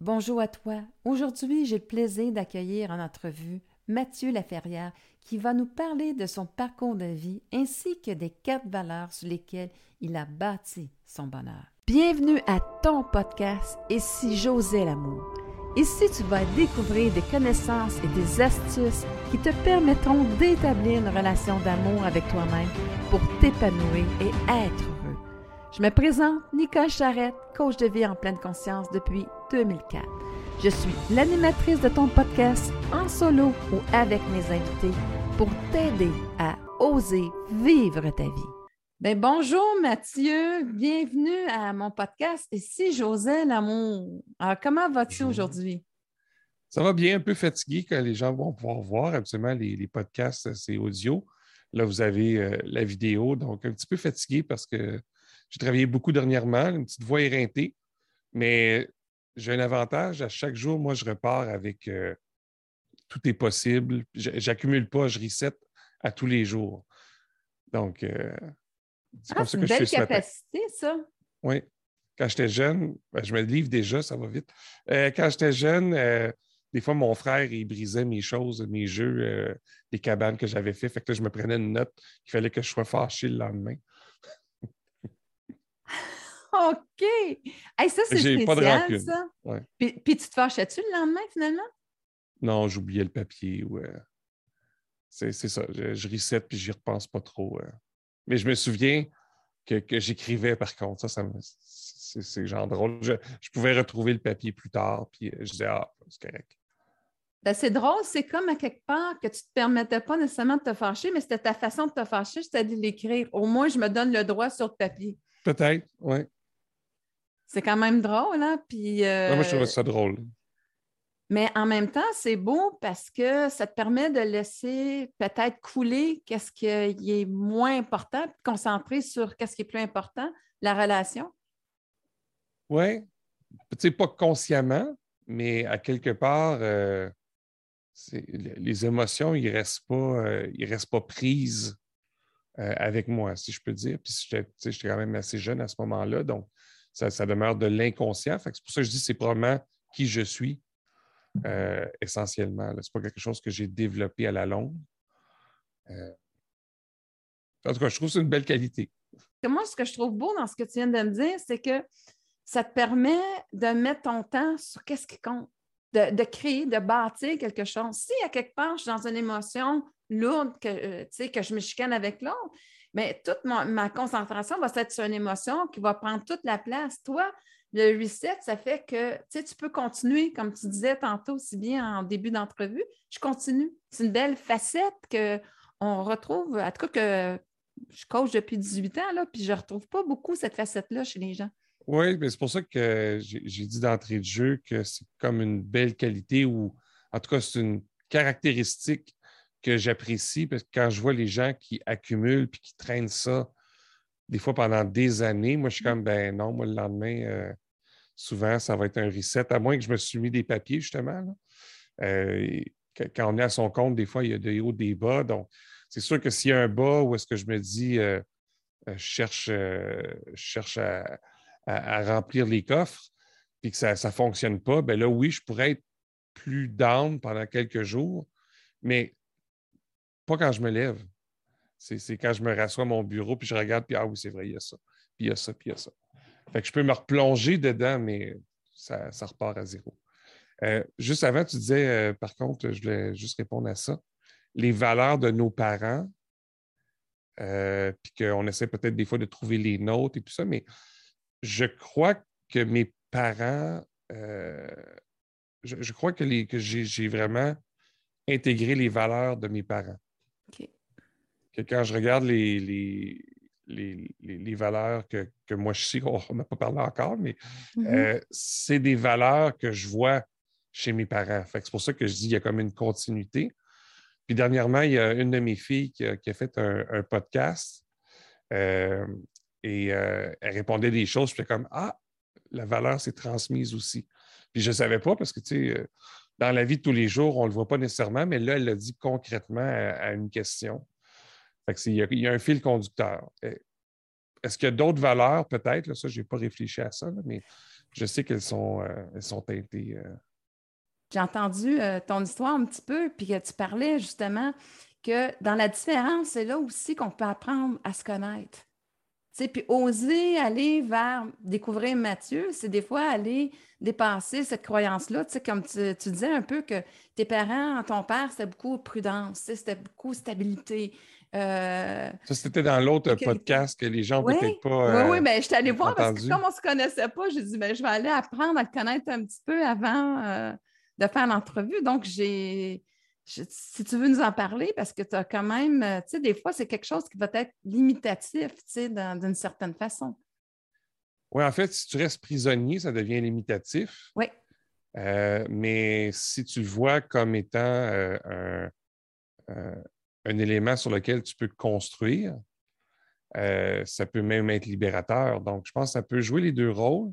Bonjour à toi. Aujourd'hui, j'ai le plaisir d'accueillir en entrevue Mathieu Laferrière qui va nous parler de son parcours de vie ainsi que des quatre valeurs sur lesquelles il a bâti son bonheur. Bienvenue à ton podcast si j'osais l'amour. Ici, tu vas découvrir des connaissances et des astuces qui te permettront d'établir une relation d'amour avec toi-même pour t'épanouir et être. Je me présente Nicole Charrette, coach de vie en pleine conscience depuis 2004. Je suis l'animatrice de ton podcast en solo ou avec mes invités pour t'aider à oser vivre ta vie. Ben bonjour Mathieu, bienvenue à mon podcast Et si j'osais l'amour? Alors, comment vas-tu aujourd'hui? Ça va bien, un peu fatigué quand les gens vont pouvoir voir. Absolument, les, podcasts, c'est audio. Là, vous avez euh, la vidéo, donc un petit peu fatigué parce que j'ai travaillé beaucoup dernièrement, une petite voix éreintée, mais j'ai un avantage. À chaque jour, moi, je repars avec euh, tout est possible. J'accumule pas, je reset à tous les jours. Donc, euh, c'est comme ah, ça que je suis. C'est une belle capacité, ça. Oui. Quand j'étais jeune, ben, je me livre déjà, ça va vite. Euh, quand j'étais jeune, des fois, mon frère, il brisait mes choses, mes jeux, les cabanes que j'avais fait. Fait que je me prenais une note qu'il fallait que je sois fâché le lendemain. OK. Hey, ça, c'est spécial, pas de rancune. ça. Puis, puis, tu te fâchais-tu le lendemain, finalement? Non, j'oubliais le papier. Ouais. C'est ça. Je, je reset puis j'y repense pas trop. Mais je me souviens que, j'écrivais par contre. Ça, c'est genre drôle. Je, pouvais retrouver le papier plus tard, puis je disais, ah, c'est correct. Ben, c'est drôle, c'est comme à quelque part que tu ne te permettais pas nécessairement de te fâcher, mais c'était ta façon de te fâcher, c'était de l'écrire. Au moins, je me donne le droit sur le papier. Peut-être, oui. C'est quand même drôle, hein? Puis, euh... moi, je trouve ça drôle. Mais en même temps, c'est beau parce que ça te permet de laisser peut-être couler qu'est-ce qui est moins important, puis concentrer sur qu'est-ce qui est plus important, la relation. Oui, tu pas consciemment, mais à quelque part, euh, les émotions, ils ne restent, pas, euh, restent pas prises euh, avec moi, si je peux dire. Puis j'étais quand même assez jeune à ce moment-là, donc ça, demeure de l'inconscient. C'est pour ça que je dis c'est probablement qui je suis euh, essentiellement. Ce n'est pas quelque chose que j'ai développé à la longue. Euh, en tout cas, je trouve que c'est une belle qualité. Moi, ce que je trouve beau dans ce que tu viens de me dire, c'est que ça te permet de mettre ton temps sur qu'est-ce qui compte, de, créer, de bâtir quelque chose. Si à quelque part, je suis dans une émotion lourde, que, euh, que je me chicane avec l'autre, mais toute ma concentration va être sur une émotion qui va prendre toute la place. Toi, le reset, ça fait que tu peux continuer, comme tu disais tantôt aussi bien en début d'entrevue. Je continue. C'est une belle facette qu'on retrouve, en tout cas que je coach depuis 18 ans, là, puis je ne retrouve pas beaucoup cette facette-là chez les gens. Oui, mais c'est pour ça que j'ai dit d'entrée de jeu que c'est comme une belle qualité ou en tout cas, c'est une caractéristique que j'apprécie parce que quand je vois les gens qui accumulent puis qui traînent ça des fois pendant des années. Moi, je suis comme, ben non, moi, le lendemain, euh, souvent, ça va être un reset, à moins que je me suis mis des papiers, justement. Euh, quand on est à son compte, des fois, il y a des hauts, des bas. Donc, c'est sûr que s'il y a un bas où est-ce que je me dis, euh, je cherche, cherche à, remplir les coffres, puis que ça ne fonctionne pas, ben là, oui, je pourrais être plus down pendant quelques jours, mais pas quand je me lève. C'est quand je me rassois à mon bureau, puis je regarde, puis ah oui, c'est vrai, il y a ça, puis il y a ça, puis il y a ça. Fait que je peux me replonger dedans, mais ça, repart à zéro. Euh, juste avant, tu disais, euh, par contre, je voulais juste répondre à ça, les valeurs de nos parents, euh, puis qu'on essaie peut-être des fois de trouver les nôtres et tout ça, mais je crois que mes parents, je, crois que, que j'ai vraiment intégré les valeurs de mes parents quand je regarde les, les, valeurs que, moi je sais, on n'a pas parlé encore, mais mm-hmm. euh, c'est des valeurs que je vois chez mes parents. c'est pour ça que je dis qu'il y a comme une continuité. Puis dernièrement, il y a une de mes filles qui a, fait un, podcast euh, et euh, elle répondait des choses. Puis comme Ah, la valeur s'est transmise aussi. Puis je ne savais pas parce que, tu sais, dans la vie de tous les jours, on ne le voit pas nécessairement, mais là, elle l'a dit concrètement à, une question il, y a, un fil conducteur. Est-ce qu'il y a d'autres valeurs, peut-être? Ça, je n'ai pas réfléchi à ça, mais je sais qu'elles sont, elles sont teintées. J'ai entendu ton histoire un petit peu, puis que tu parlais justement que dans la différence, c'est là aussi qu'on peut apprendre à se connaître. Puis oser aller vers découvrir Mathieu, c'est des fois aller dépasser cette croyance-là. Comme tu, disais un peu que tes parents, ton père, c'était beaucoup prudence, c'était beaucoup stabilité. Euh, ça, c'était dans l'autre podcast que les gens peut-être pas. oui, oui, mais je suis allée voir parce que comme on ne se connaissait pas, j'ai dit, ben, je vais aller apprendre à le connaître un petit peu avant euh, de faire l'entrevue. Donc, j'ai si tu veux nous en parler, parce que tu as quand même, euh, tu sais, des fois, c'est quelque chose qui va être limitatif, tu sais, d'une certaine façon. Oui, en fait, si tu restes prisonnier, ça devient limitatif. Oui. Mais si tu le vois comme étant euh, un, élément sur lequel tu peux construire, ça peut même être libérateur. Donc, je pense que ça peut jouer les deux rôles.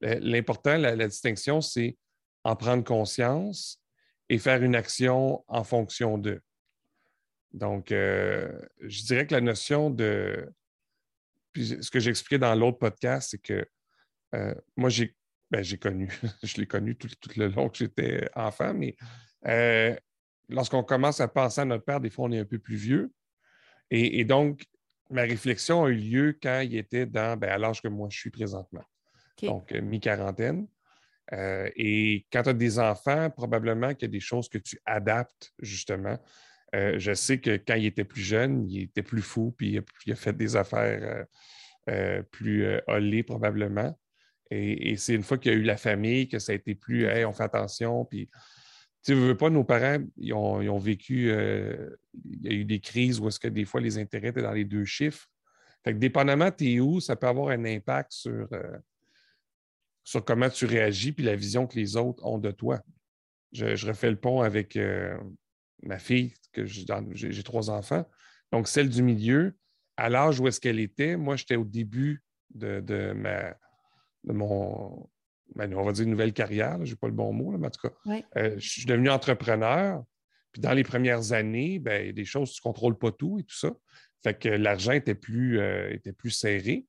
L'important, la distinction, c'est en prendre conscience et faire une action en fonction d'eux. Donc, euh, je dirais que la notion de. Puis ce que j'expliquais dans l'autre podcast, c'est que euh, moi, j'ai ben, connu, je l'ai connu tout, le long que j'étais enfant, mais euh, lorsqu'on commence à penser à notre père, des fois, on est un peu plus vieux. Et, donc, ma réflexion a eu lieu quand il était dans, ben, à l'âge que moi je suis présentement. Donc, mi-quarantaine. Euh, et quand tu as des enfants, probablement qu'il y a des choses que tu adaptes, justement. Euh, je sais que quand il était plus jeune, il était plus fou, puis il a, fait des affaires euh, plus hollées, probablement. Et, c'est une fois qu'il y a eu la famille que ça a été plus, hey, on fait attention, puis tu ne veux pas, nos parents, ils ont, vécu, il y a eu des crises où est-ce que des fois les intérêts étaient dans les deux chiffres. Fait que dépendamment tu es où, ça peut avoir un impact sur, sur comment tu réagis puis la vision que les autres ont de toi. Je, refais le pont avec euh, ma fille, que j'ai trois enfants. Donc, celle du milieu, à l'âge où est-ce qu'elle était, moi, j'étais au début de, ma, de mon, ben, on va dire, nouvelle carrière. Je n'ai pas le bon mot, mais en tout cas, euh, je suis devenu entrepreneur. Puis dans les premières années, ben, il y a des choses, tu ne contrôles pas tout et tout ça. Fait que l'argent était plus, euh, était plus serré.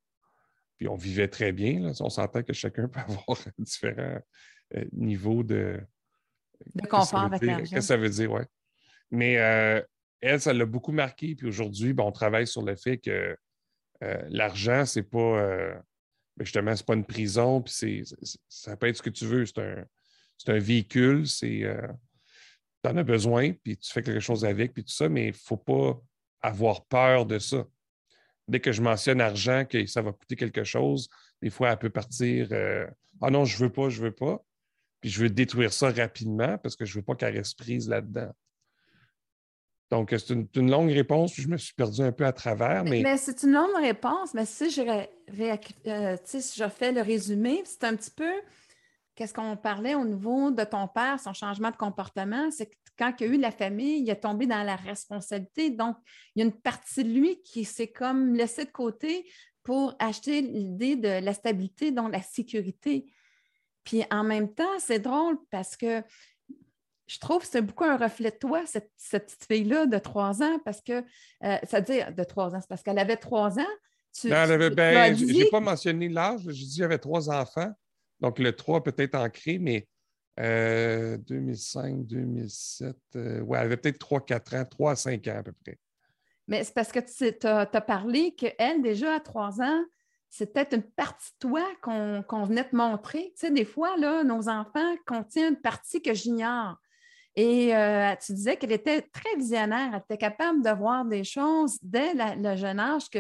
Puis on vivait très bien. On s'entend que chacun peut avoir différents euh, niveaux de, de confort avec l'argent. Qu'est-ce que ça veut dire, oui. Mais euh, elle, ça l'a beaucoup marqué. Puis aujourd'hui, ben, on travaille sur le fait que l'argent, c'est pas ben, justement, c'est pas une prison, puis ça peut être ce que tu veux. C'est un, un, véhicule, c'est tu en as besoin, puis tu fais quelque chose avec, puis tout ça, mais il ne faut pas avoir peur de ça dès que je mentionne argent, que ça va coûter quelque chose, des fois, elle peut partir euh, Ah non, je ne veux pas, je ne veux pas. Puis je veux détruire ça rapidement parce que je ne veux pas qu'elle reste prise là-dedans. Donc, c'est une, longue réponse, je me suis perdu un peu à travers. Mais, mais c'est une longue réponse, mais si je, euh, si je fais le résumé, c'est un petit peu qu'est-ce qu'on parlait au niveau de ton père, son changement de comportement, c'est que quand il y a eu la famille, il est tombé dans la responsabilité. Donc, il y a une partie de lui qui s'est comme laissé de côté pour acheter l'idée de la stabilité, donc la sécurité. Puis en même temps, c'est drôle parce que je trouve que c'est beaucoup un reflet de toi, cette, petite fille-là de trois ans, parce que, euh, ça veut dire de trois ans, c'est parce qu'elle avait trois ans. Tu, ben, ben je n'ai pas mentionné l'âge, j'ai dit qu'il y avait trois enfants. Donc, le 3 peut-être ancré, mais 2005, 2007, euh, ouais, elle avait peut-être 3-4 ans, 3 à 5 ans à peu près. Mais c'est parce que tu as, parlé qu'elle, déjà à 3 ans, c'est peut-être une partie de toi qu'on venait te montrer. Tu sais, des fois, là, nos enfants contiennent une partie que j'ignore. Et euh, tu disais qu'elle était très visionnaire, elle était capable de voir des choses dès le jeune âge, que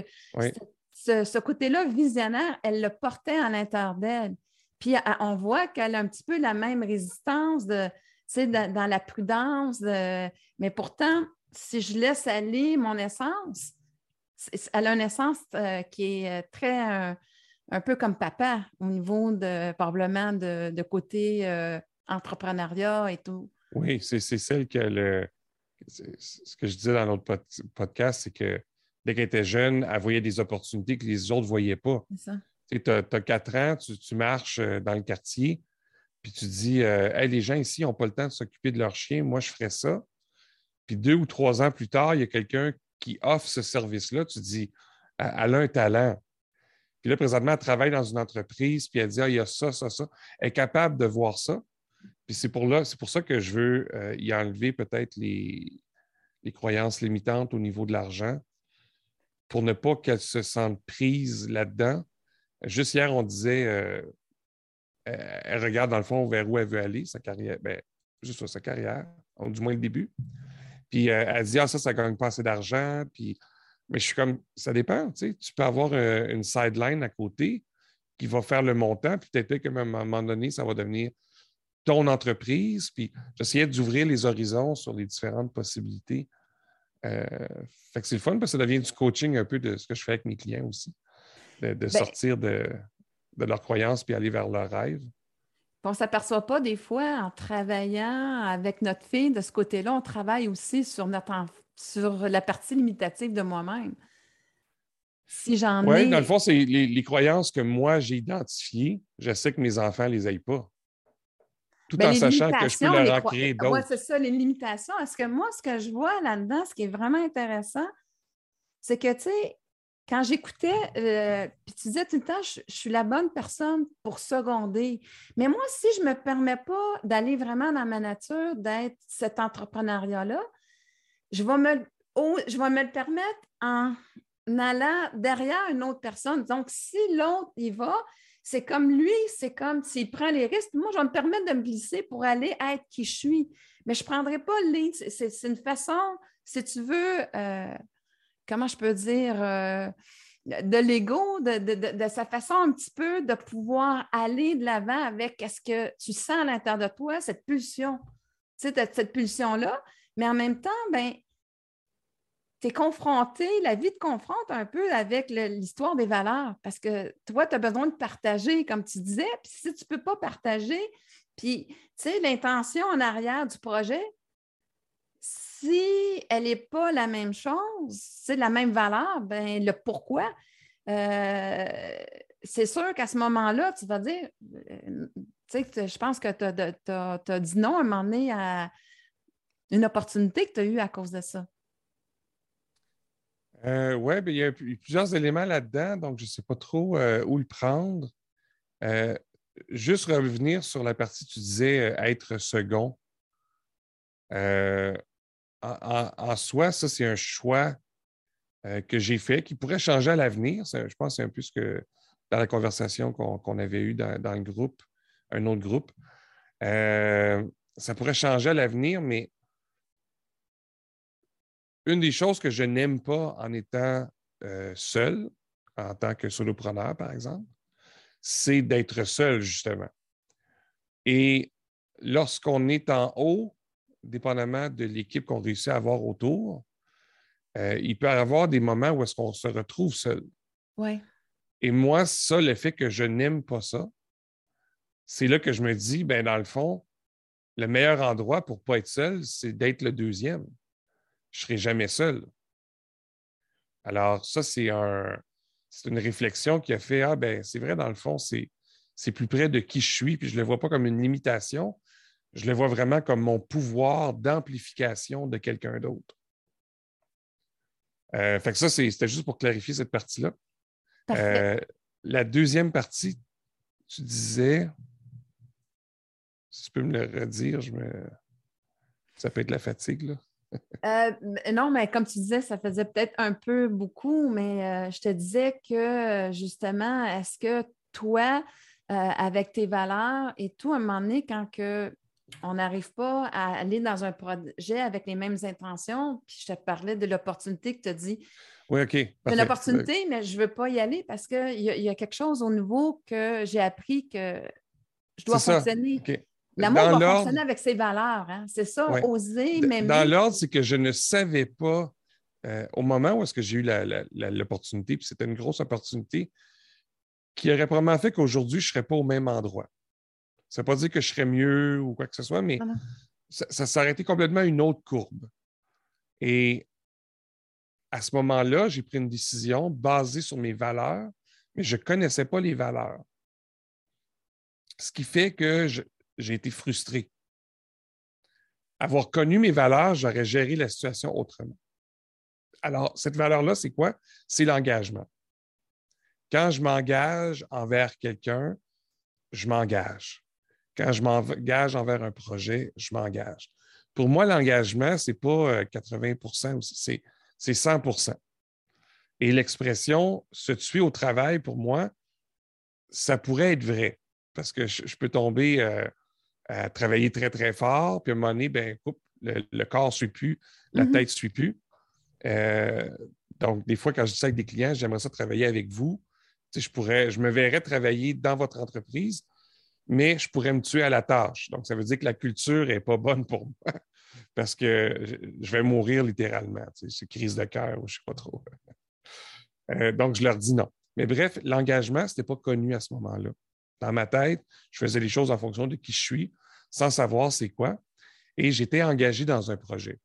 ce, ce côté-là visionnaire, elle le portait à l'intérieur d'elle. Puis on voit qu'elle a un petit peu la même résistance de, dans, dans la prudence. mais pourtant, si je laisse aller mon essence, elle a une essence euh, qui est euh, très un peu comme papa au niveau de probablement de, côté euh, entrepreneuriat et tout. Oui, c'est celle que le, ce que je disais dans l'autre podcast, c'est que dès qu'elle était jeune, elle voyait des opportunités que les autres ne voyaient pas. C'est ça. Tu as, 4 ans, tu, marches euh, dans le quartier, puis tu dis euh, les gens ici n'ont pas le temps de s'occuper de leur chien, moi je ferais ça. Puis deux ou trois ans plus tard, il y a quelqu'un qui offre ce service-là, tu dis elle a un talent. Puis là, présentement, elle travaille dans une entreprise, puis elle dit, ah, il y a ça, ça, ça. Elle est capable de voir ça. Puis c'est pour, là, pour ça que je veux euh, y enlever peut-être les, les croyances limitantes au niveau de l'argent pour ne pas qu'elle se sente prise là-dedans. Juste hier, on disait, euh, elle regarde dans le fond vers où elle veut aller, sa carrière, ben, juste sa carrière, du moins le début. Puis euh, elle dit, ah, ça, ça ne gagne pas assez d'argent. Puis, mais je suis comme, ça dépend, tu sais. Tu peux avoir euh, une sideline à côté qui va faire le montant, puis peut-être qu'à un moment donné, ça va devenir ton entreprise. Puis j'essayais d'ouvrir les horizons sur les différentes possibilités. Euh, fait que c'est le fun parce que ça devient du coaching un peu de ce que je fais avec mes clients aussi, de, ben sortir de, de leurs croyances puis aller vers leurs rêves. On ne s'aperçoit pas des fois en travaillant avec notre fille de ce côté-là, on travaille aussi sur, notre sur la partie limitative de moi-même. Si j'en ai. Oui, dans le fond, c'est les, croyances que moi j'ai identifiées, je sais que mes enfants ne les aient pas. Tout ben, en sachant que je peux leur en créer d'autres. Oui, c'est ça, les limitations. Est-ce que moi, ce que je vois là-dedans, ce qui est vraiment intéressant, c'est que, tu sais, quand j'écoutais, euh, puis tu disais tout le temps, je, suis la bonne personne pour seconder. Mais moi, si je ne me permets pas d'aller vraiment dans ma nature, d'être cet entrepreneuriat-là, je vais me, je vais me le permettre en allant derrière une autre personne. Donc, si l'autre y va, c'est comme lui, c'est comme s'il prend les risques. Moi, je vais me permettre de me glisser pour aller être qui je suis. Mais je ne prendrai pas le lead. C'est une façon, si tu veux, euh, comment je peux dire, euh, de l'ego, de, sa façon un petit peu de pouvoir aller de l'avant avec ce que tu sens à l'intérieur de toi, cette pulsion, tu sais, cette pulsion-là. Mais en même temps, ben, tu es confronté, la vie te confronte un peu avec l'histoire des valeurs parce que toi, tu as besoin de partager, comme tu disais. Puis si tu ne peux pas partager, puis, tu sais, l'intention en arrière du projet, si elle n'est pas la même chose, c'est la même valeur, ben le pourquoi, euh, c'est sûr qu'à ce moment-là, tu vas dire, euh, tu sais, je pense que tu as, dit non à un moment donné à une opportunité que tu as eue à cause de ça. Euh, oui, ben, il y a plusieurs éléments là-dedans, donc je ne sais pas trop où le prendre. juste revenir sur la partie, tu disais être second en, soi, ça, c'est un choix euh, que j'ai fait qui pourrait changer à l'avenir. Je pense que c'est un peu ce que dans la conversation qu'on avait eue dans, le groupe, un autre groupe. Euh, ça pourrait changer à l'avenir, mais une des choses que je n'aime pas en étant euh, seul, en tant que solopreneur, par exemple, c'est d'être seul, justement. Et lorsqu'on est en haut, dépendamment de l'équipe qu'on réussit à avoir autour, euh, il peut y avoir des moments où est-ce qu'on se retrouve seul. Ouais. Et moi, ça, le fait que je n'aime pas ça, c'est là que je me dis, ben dans le fond, le meilleur endroit pour ne pas être seul, c'est d'être le deuxième. Je ne serai jamais seul. Alors, ça, c'est un, une réflexion qui a fait, ah ben, c'est vrai, dans le fond, c'est, c'est plus près de qui je suis, puis je ne le vois pas comme une limitation, je le vois vraiment comme mon pouvoir d'amplification de quelqu'un d'autre. Euh, fait que ça, c'était juste pour clarifier cette partie-là. Euh, la deuxième partie, tu disais, si tu peux me le redire, je me... ça peut être la fatigue, là. Euh, non, mais comme tu disais, ça faisait peut-être un peu beaucoup, mais je te disais que justement, est-ce que toi, avec tes valeurs et tout, à un moment donné, quand que on n'arrive pas à aller dans un projet avec les mêmes intentions. Puis je te parlais de l'opportunité que tu as dit. Oui, OK. C'est l'opportunité, mais je ne veux pas y aller parce qu'il y, y, a quelque chose au nouveau que j'ai appris que je dois fonctionner. L'amour doit fonctionner avec ses valeurs. Hein. C'est ça, oser, même. Dans l'ordre, c'est que je ne savais pas, euh, au moment où est-ce que j'ai eu l'opportunité, puis c'était une grosse opportunité, qui aurait probablement fait qu'aujourd'hui, je ne serais pas au même endroit. Ça ne veut pas dire que je serais mieux ou quoi que ce soit, mais ça, ça s'est arrêté complètement une autre courbe. Et à ce moment-là, j'ai pris une décision basée sur mes valeurs, mais je ne connaissais pas les valeurs. Ce qui fait que j'ai été frustré. Avoir connu mes valeurs, j'aurais géré la situation autrement. Alors, cette valeur-là, c'est quoi? C'est l'engagement. quand je m'engage envers quelqu'un, je m'engage. Quand je m'engage envers un projet, je m'engage. Pour moi, l'engagement, ce n'est pas 80% euh, c'est 100% Et l'expression se tuer au travail, pour moi, ça pourrait être vrai. Parce que je, peux tomber euh, à travailler très, très fort, puis à un moment donné, ben, le, corps ne suit plus, la mm-hmm. tête ne suit plus. Euh, donc, des fois, quand je dis ça avec des clients, j'aimerais ça travailler avec vous. je, pourrais, je me verrais travailler dans votre entreprise, mais je pourrais me tuer à la tâche. Donc, ça veut dire que la culture n'est pas bonne pour moi parce que je vais mourir littéralement. C'est crise de cœur ou je ne sais pas trop. Euh, donc, je leur dis non. Mais bref, l'engagement, ce n'était pas connu à ce moment-là. Dans ma tête, je faisais les choses en fonction de qui je suis, sans savoir c'est quoi. Et j'étais engagé dans un projet.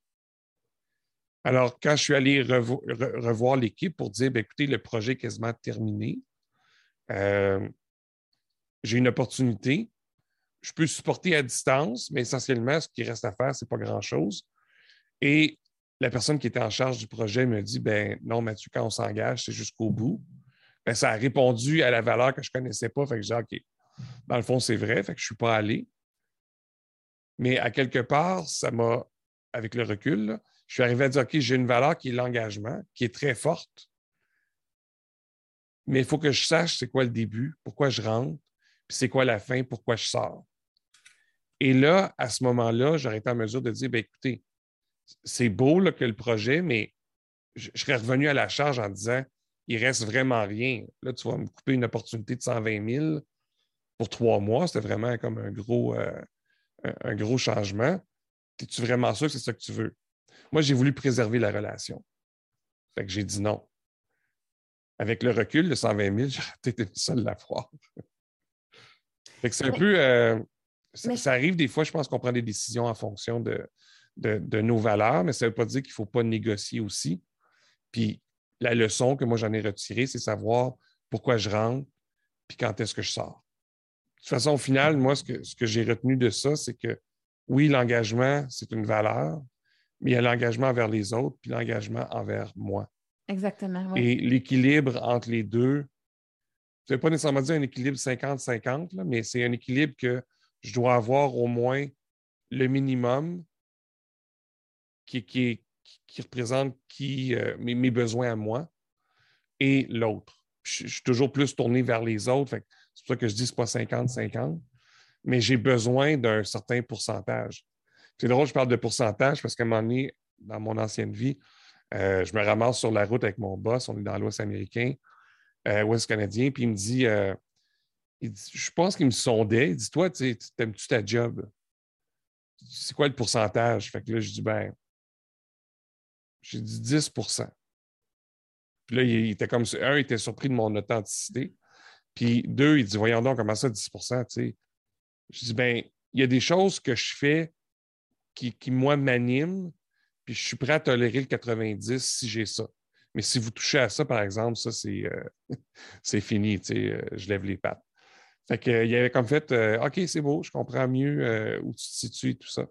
Alors, quand je suis allé revoir l'équipe pour dire, ben, écoutez, le projet est quasiment terminé, euh, j'ai une opportunité. Je peux supporter à distance, mais essentiellement, ce qui reste à faire, ce n'est pas grand-chose. Et la personne qui était en charge du projet me dit ben non, Mathieu, quand on s'engage, c'est jusqu'au bout. Ben, ça a répondu à la valeur que je ne connaissais pas. Fait que j'ai OK, dans le fond, c'est vrai, fait que je ne suis pas allé. Mais à quelque part, ça m'a, avec le recul, je suis arrivé à dire OK, j'ai une valeur qui est l'engagement, qui est très forte. Mais il faut que je sache c'est quoi le début, pourquoi je rentre, c'est quoi la fin, pourquoi je sors. Et là, à ce moment-là, j'aurais été en mesure de dire, bien, écoutez, c'est beau que le projet, mais je, serais revenu à la charge en disant, il reste vraiment rien. Là, tu vas me couper une opportunité de 120 000 pour trois mois. C'était vraiment comme un gros, euh, un, gros changement. Es-tu vraiment sûr que c'est ça que tu veux? Moi, j'ai voulu préserver la relation. Fait que j'ai dit non. Avec le recul de 120 000, j'aurais peut-être été seul à la voir c'est un peu. Euh, ça, arrive des fois, je pense qu'on prend des décisions en fonction de, de, nos valeurs, mais ça ne veut pas dire qu'il ne faut pas négocier aussi. Puis la leçon que moi j'en ai retirée, c'est savoir pourquoi je rentre, puis quand est-ce que je sors. De toute façon, au final, moi, ce que, ce que j'ai retenu de ça, c'est que oui, l'engagement, c'est une valeur, mais il y a l'engagement envers les autres, puis l'engagement envers moi. Exactement. Et l'équilibre entre les deux, je ne pas nécessairement dire un équilibre 50-50, mais c'est un équilibre que je dois avoir au moins le minimum qui, qui, qui représente qui, euh, mes, besoins à moi et l'autre. Je, suis toujours plus tourné vers les autres. C'est pour ça que je dis que ce n'est pas 50-50, mais j'ai besoin d'un certain pourcentage. C'est drôle, je parle de pourcentage parce qu'à un moment donné, dans mon ancienne vie, euh, je me ramasse sur la route avec mon boss, on est dans l'Ouest américain, euh, ouest canadien, puis il me dit, euh, je pense qu'il me sondait. Il dit Toi, t'aimes-tu ta job? C'est quoi le pourcentage? Fait que là, je dis Ben, j'ai dit 10% Puis là, il, était comme un, il était surpris de mon authenticité. Puis deux, il dit Voyons donc, comment ça, 10% Je dis Ben, il y a des choses que je fais qui, qui moi, m'animent, puis je suis prêt à tolérer le 90 si j'ai ça. Mais si vous touchez à ça, par exemple, ça, c'est, euh, fini. Euh, je lève les pattes. Fait qu'il y avait comme fait OK, c'est beau, je comprends mieux euh, où tu te situes tout ça.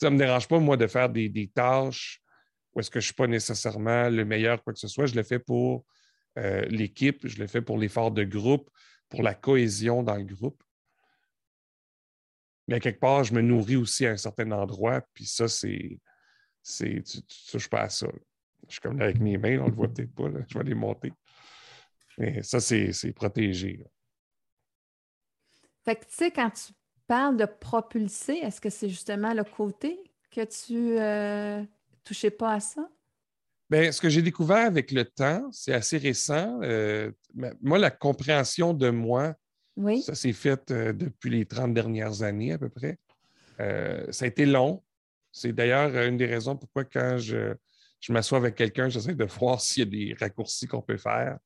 Ça ne me dérange pas, moi, de faire des, tâches où est-ce que je ne suis pas nécessairement le meilleur, quoi que ce soit. Je le fais pour l'équipe, je le fais pour l'effort de groupe, pour la cohésion dans le groupe. Mais quelque part, je me nourris aussi à un certain endroit, puis ça, c'est. tu ne touches pas à ça. Je suis comme là avec mes mains, on ne le voit peut-être pas. Je vais les monter. Mais ça, c'est protégé. Fait que, tu sais, quand tu parles de propulser, est-ce que c'est justement le côté que tu euh, touchais pas à ça? Bien, ce que j'ai découvert avec le temps, c'est assez récent. Euh, moi, la compréhension de moi, ça s'est fait euh, depuis les 30 dernières années à peu près. ça a été long. C'est d'ailleurs une des raisons pourquoi quand je, je m'assois avec quelqu'un, j'essaie de voir s'il y a des raccourcis qu'on peut faire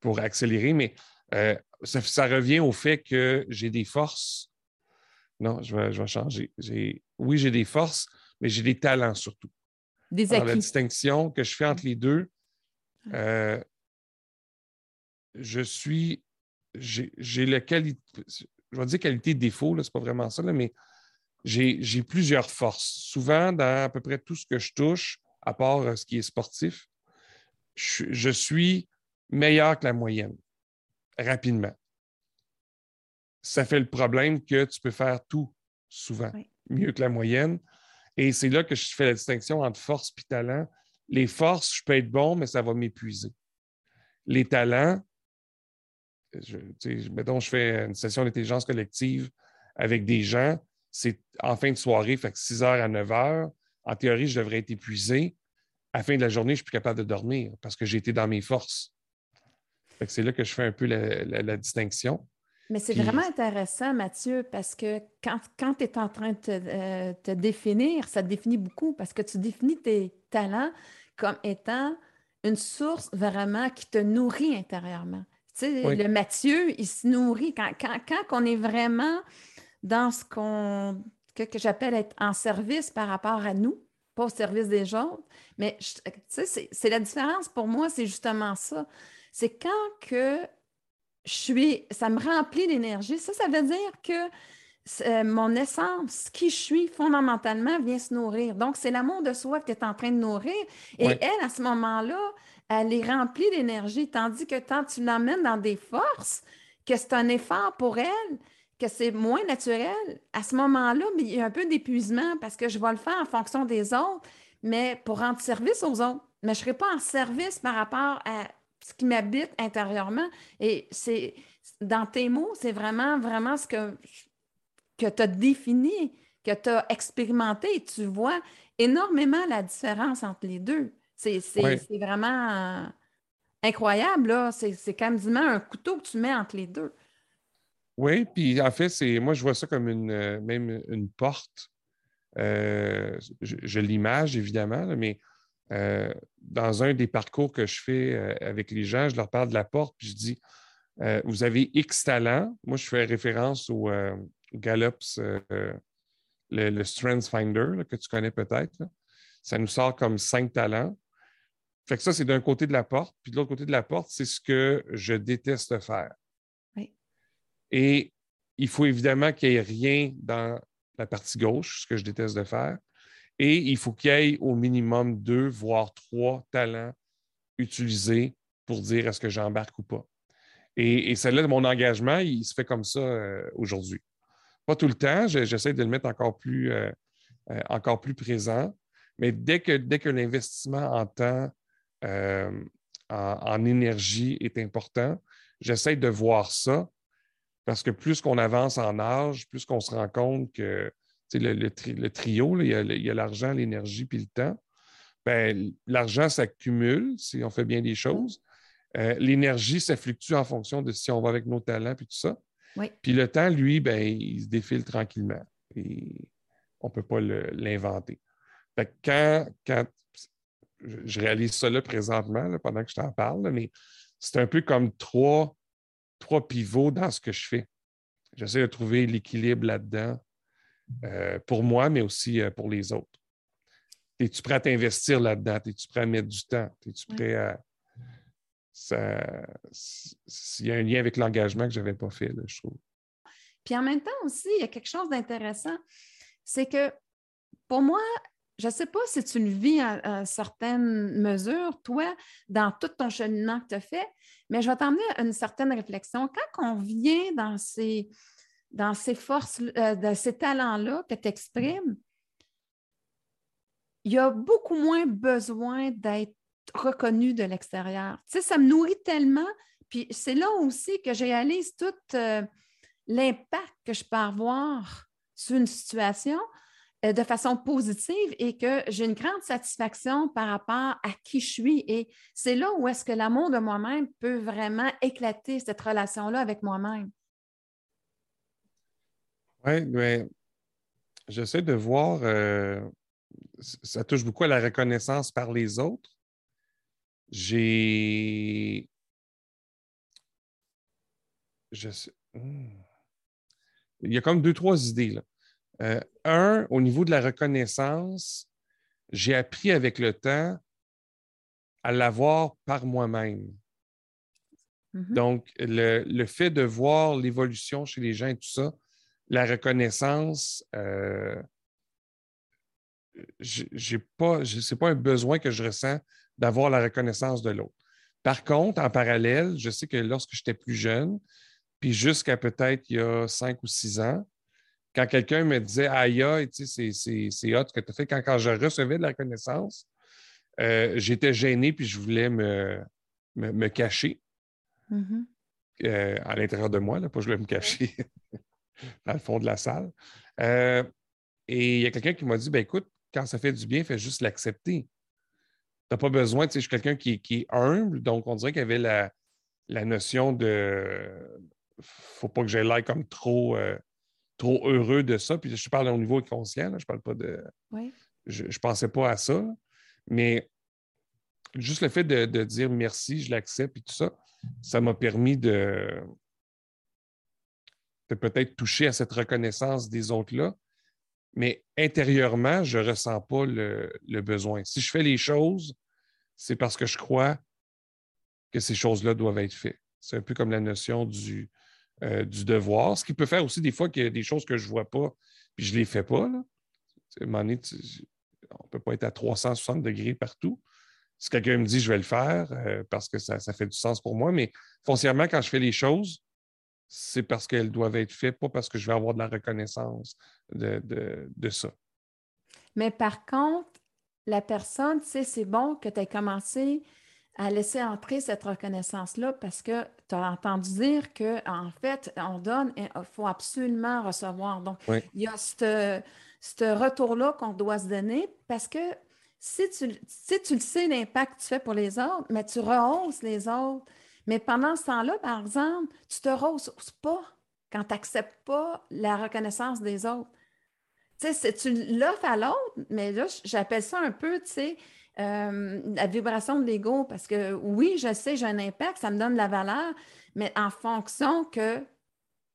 pour accélérer, mais euh, ça, revient au fait que j'ai des forces. Non, je vais, changer. Oui, j'ai des forces, mais j'ai des talents surtout. Des acquis. la distinction que je fais entre les deux, euh, je suis. J'ai la qualité. Je vais dire qualité défaut, ce n'est pas vraiment ça, mais j'ai plusieurs forces. Souvent, dans à peu près tout ce que je touche, à part euh, ce qui est sportif, je, suis meilleur que la moyenne. rapidement. Ça fait le problème que tu peux faire tout souvent, mieux que la moyenne. Et c'est là que je fais la distinction entre force et talent. Les forces, je peux être bon, mais ça va m'épuiser. Les talents, je, mettons, je fais une session d'intelligence collective avec des gens, c'est en fin de soirée, fait que 6 heures à 9 heures. En théorie, je devrais être épuisé. À la fin de la journée, je suis plus capable de dormir parce que j'ai été dans mes forces. C'est là que je fais un peu la, distinction. Mais c'est vraiment intéressant, Mathieu, parce que quand, quand tu es en train de euh, te, définir, ça te définit beaucoup parce que tu définis tes talents comme étant une source vraiment qui te nourrit intérieurement. Tu sais, le Mathieu, il se nourrit. Quand, quand, quand on est vraiment dans ce qu'on que, j'appelle être en service par rapport à nous, pas au service des autres. Mais tu sais, c'est la différence pour moi, c'est justement ça. C'est quand que je suis, ça me remplit d'énergie. Ça, ça veut dire que euh, mon essence, qui je suis fondamentalement, vient se nourrir. Donc, c'est l'amour de soi que tu es en train de nourrir. Et elle, à ce moment-là, elle est remplie d'énergie, tandis que quand tu l'emmènes dans des forces, que c'est un effort pour elle, que c'est moins naturel, à ce moment-là, il y a un peu d'épuisement parce que je vais le faire en fonction des autres, mais pour rendre service aux autres. Mais je ne serai pas en service par rapport à ce qui m'habite intérieurement. Et c'est dans tes mots, c'est vraiment, vraiment ce que, que tu as défini, que tu as expérimenté. Et tu vois énormément la différence entre les deux. C'est vraiment incroyable. C'est quasiment un couteau que tu mets entre les deux. Oui, puis en fait, c'est moi, je vois ça comme une, euh, même une porte. Euh, je, l'image, évidemment, mais euh, dans un des parcours que je fais avec les gens, je leur parle de la porte, puis je dis Vous avez X talents. Moi, je fais référence au Gallups, le, Strength Finder, que tu connais peut-être. Ça nous sort comme cinq talents. Fait que ça, c'est d'un côté de la porte, puis de l'autre côté de la porte, c'est ce que je déteste faire. Et il faut évidemment qu'il n'y ait rien dans la partie gauche, ce que je déteste de faire. Et il faut qu'il y ait au minimum deux, voire trois talents utilisés pour dire est-ce que j'embarque ou pas. Et, et celle-là, mon engagement, il se fait comme ça euh, aujourd'hui. Pas tout le temps, j'essaie de le mettre encore plus, euh, euh, encore plus présent, mais dès que, dès que l'investissement en temps, en, énergie est important, j'essaie de voir ça parce que plus qu'on avance en âge, plus qu'on se rend compte que le, le, trio, il y a l'argent, l'énergie puis le temps. Ben, l'argent s'accumule si on fait bien des choses. Euh, l'énergie, ça fluctue en fonction de si on va avec nos talents puis tout ça. Puis le temps, lui, ben, il se défile tranquillement. Et on ne peut pas l'inventer. Quand, quand je réalise ça là présentement, pendant que je t'en parle, mais c'est un peu comme trois trois pivots dans ce que je fais. J'essaie de trouver l'équilibre là-dedans euh, pour moi, mais aussi euh, pour les autres. Es-tu prêt à t'investir là-dedans? Es-tu prêt à mettre du temps? Es-tu prêt à. Il y a un lien avec l'engagement que je n'avais pas fait, je trouve. Puis en même temps aussi, il y a quelque chose d'intéressant. C'est que pour moi, je ne sais pas si tu le vis à, certaines mesures, toi, dans tout ton cheminement que tu as fait, mais je vais t'emmener à une certaine réflexion. Quand on vient dans ces, dans ces forces, euh, dans ces talents-là que tu exprimes, il y a beaucoup moins besoin d'être reconnu de l'extérieur. Tu sais, ça me nourrit tellement. Puis c'est là aussi que je réalise tout euh, l'impact que je peux avoir sur une situation euh, de façon positive et que j'ai une grande satisfaction par rapport à qui je suis. Et c'est là où est-ce que l'amour de moi-même peut vraiment éclater cette relation-là avec moi-même. Oui, mais j'essaie de voir, euh, ça touche beaucoup à la reconnaissance par les autres. J'ai. Je hmm. Il y a comme deux, trois idées. Là. Euh, un, au niveau de la reconnaissance, j'ai appris avec le temps à l'avoir par moi-même. Mm-hmm. Donc, le, fait de voir l'évolution chez les gens et tout ça, la reconnaissance, euh, j'ai pas, un besoin que je ressens d'avoir la reconnaissance de l'autre. Par contre, en parallèle, je sais que lorsque j'étais plus jeune, puis jusqu'à peut-être il y a cinq ou six ans, quand quelqu'un me disait Aïe, c'est hot ce que tu as fait, quand, je recevais de la reconnaissance, euh, j'étais gêné puis je voulais me, me, cacher mm-hmm. euh, à l'intérieur de moi, là, pas je voulais me cacher dans le fond de la salle. Euh, et il y a quelqu'un qui m'a dit ben, écoute, quand ça fait du bien, fais juste l'accepter. Tu n'as pas besoin, tu sais, je suis quelqu'un qui, est humble, donc on dirait qu'il y avait la, la notion de faut pas que j'aie l'air comme trop trop heureux de ça. Puis je parle au niveau inconscient, je parle pas de. Je ne pensais pas à ça. Mais juste le fait de, dire merci, je l'accepte et tout ça, ça m'a permis de, peut-être toucher à cette reconnaissance des autres-là. Mais intérieurement, je ne ressens pas le, besoin. Si je fais les choses, c'est parce que je crois que ces choses-là doivent être faites. C'est un peu comme la notion du, euh, devoir, ce qui peut faire aussi des fois qu'il y a des choses que je ne vois pas, puis je ne les fais pas. Là. on ne peut pas être à 360 degrés partout. Si quelqu'un me dit je vais le faire euh, parce que ça, fait du sens pour moi, mais foncièrement, quand je fais les choses, c'est parce qu'elles doivent être faites, pas parce que je vais avoir de la reconnaissance de, de ça. Mais par contre, la personne, tu sais, c'est bon que tu aies commencé à laisser entrer cette reconnaissance-là parce que tu as entendu dire qu'en fait, on donne, il faut absolument recevoir. Donc, il y a ce retour-là qu'on doit se donner parce que si tu, si tu le sais, l'impact que tu fais pour les autres, mais tu rehausses les autres. Mais pendant ce temps-là, par exemple, tu te rehausses pas quand tu n'acceptes pas la reconnaissance des autres. Tu l'offres à l'autre, mais là, j'appelle ça un peu, tu sais, euh, la vibration de l'ego, parce que oui, je sais, j'ai un impact, ça me donne de la valeur, mais en fonction que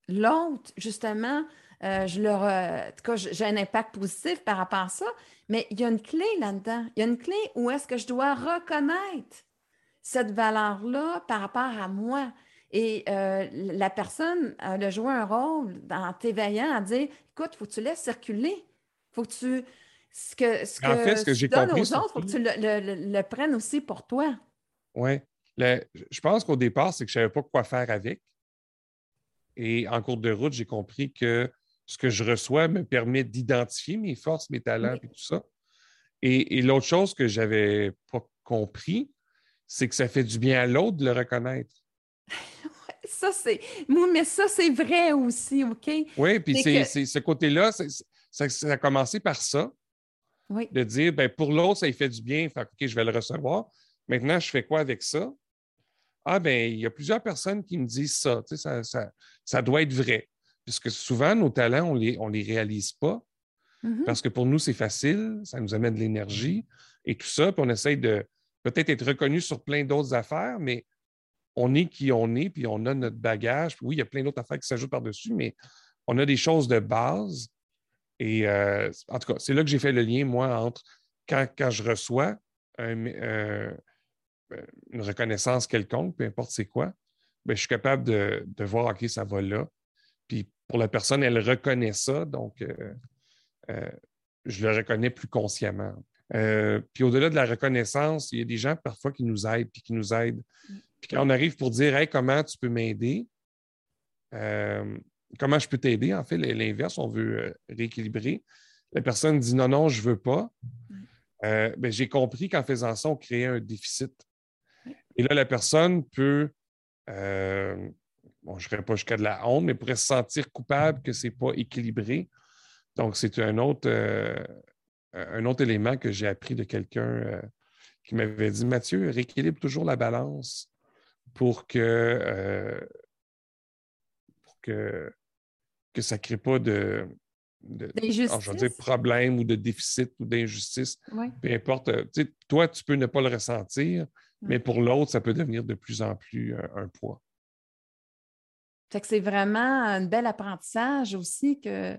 l'autre, justement, euh, je leur, cas, j'ai un impact positif par rapport à ça, mais il y a une clé là-dedans. Il y a une clé où est-ce que je dois reconnaître cette valeur-là par rapport à moi. Et euh, la personne, elle a joué un rôle en t'éveillant à dire, écoute, il faut que tu laisses circuler. Faut que tu ce que, ce que, en fait, ce que j'ai compris. aux autres, il faut que tu le, prennes aussi pour toi. Oui. Je pense qu'au départ, c'est que je ne savais pas quoi faire avec. Et en cours de route, j'ai compris que ce que je reçois me permet d'identifier mes forces, mes talents et tout ça. Et, l'autre chose que je n'avais pas compris, c'est que ça fait du bien à l'autre de le reconnaître. ça, c'est. Mais ça, c'est vrai aussi, OK? Oui, puis c'est ce côté-là, ça, ça, a commencé par ça. De dire, ben, pour l'autre, ça lui fait du bien, fait, OK, je vais le recevoir. Maintenant, je fais quoi avec ça? Ah, ben, il y a plusieurs personnes qui me disent ça. ça, ça, ça doit être vrai. Puisque souvent, nos talents, on ne les, on les réalise pas. Mm-hmm. Parce que pour nous, c'est facile, ça nous amène de l'énergie et tout ça. Puis on essaye de peut-être être reconnu sur plein d'autres affaires, mais on est qui on est, puis on a notre bagage. oui, il y a plein d'autres affaires qui s'ajoutent par-dessus, mais on a des choses de base et euh, en tout cas, c'est là que j'ai fait le lien, moi, entre quand, je reçois euh, une reconnaissance quelconque, peu importe c'est quoi, bien, je suis capable de, voir, OK, ça va là. Puis pour la personne, elle reconnaît ça, donc euh, je le reconnais plus consciemment. Puis au-delà de la reconnaissance, il y a des gens parfois qui nous aident, puis qui nous aident. Puis quand on arrive pour dire, hey, comment tu peux m'aider? comment je peux t'aider? En fait, l'inverse, on veut euh, rééquilibrer. La personne dit non, non, je ne veux pas. Euh, ben, j'ai compris qu'en faisant ça, on créait un déficit. Et là, la personne peut, euh, bon, je ne pas jusqu'à de la honte, mais pourrait se sentir coupable que ce n'est pas équilibré. Donc, c'est un autre, un autre élément que j'ai appris de quelqu'un qui m'avait dit Mathieu, rééquilibre toujours la balance pour que que, que ça ne crée pas de, de problème ou de déficit ou d'injustice. Peu importe. toi, tu peux ne pas le ressentir, mais pour l'autre, ça peut devenir de plus en plus euh, un, poids. Fait que c'est vraiment un bel apprentissage aussi que.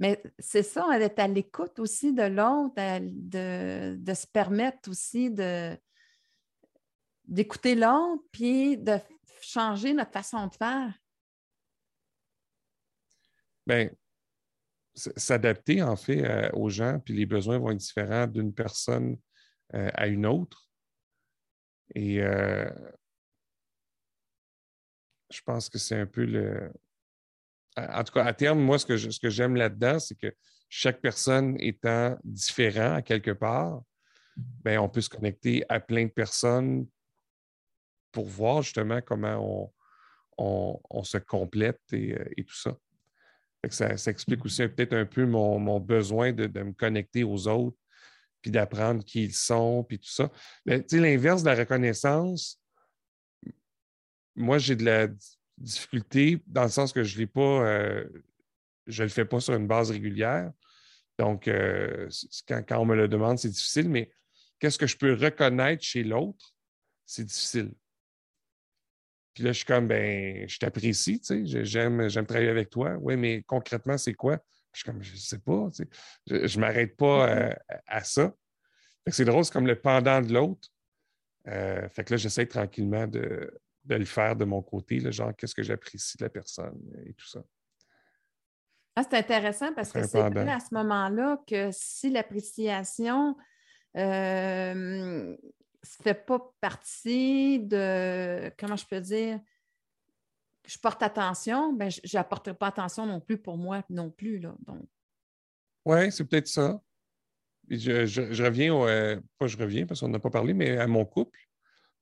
Mais c'est ça, d'être à l'écoute aussi de l'autre, de, de, se permettre aussi de d'écouter l'autre, puis de changer notre façon de faire. Bien, s'adapter en fait aux gens, puis les besoins vont être différents d'une personne euh, à une autre. Et euh, je pense que c'est un peu le. En tout cas, à terme, moi, ce que, ce j'aime là-dedans, c'est que chaque personne étant différent à quelque part, ben, on peut se connecter à plein de personnes pour voir justement comment on, se complète et, euh, tout ça. ça. explique aussi peut-être un peu mon, besoin de, me connecter aux autres, puis d'apprendre qui ils sont, puis tout ça. L'inverse de la reconnaissance, moi, j'ai de la difficulté dans le sens que je ne pas, euh, je le fais pas sur une base régulière. Donc, euh, quand, on me le demande, c'est difficile, mais qu'est-ce que je peux reconnaître chez l'autre? C'est difficile. Puis là, je suis comme, ben, je t'apprécie, tu sais, j'aime, j'aime travailler avec toi. Oui, mais concrètement, c'est quoi? Je suis comme, je ne sais pas, tu sais. je ne m'arrête pas mm-hmm. euh, à ça. c'est drôle, c'est comme le pendant de l'autre. fait que là, j'essaie tranquillement de, de le faire de mon côté, le genre qu'est-ce que j'apprécie de la personne et tout ça. Ah, c'est intéressant parce que c'est à ce moment-là que si l'appréciation ne euh, fait pas partie de, comment je peux dire, je porte attention, ben, je n'apporterai pas attention non plus pour moi non plus. Là, donc. Oui, c'est peut-être ça. Je, reviens, euh, pas je reviens parce qu'on n'a pas parlé, mais à mon couple.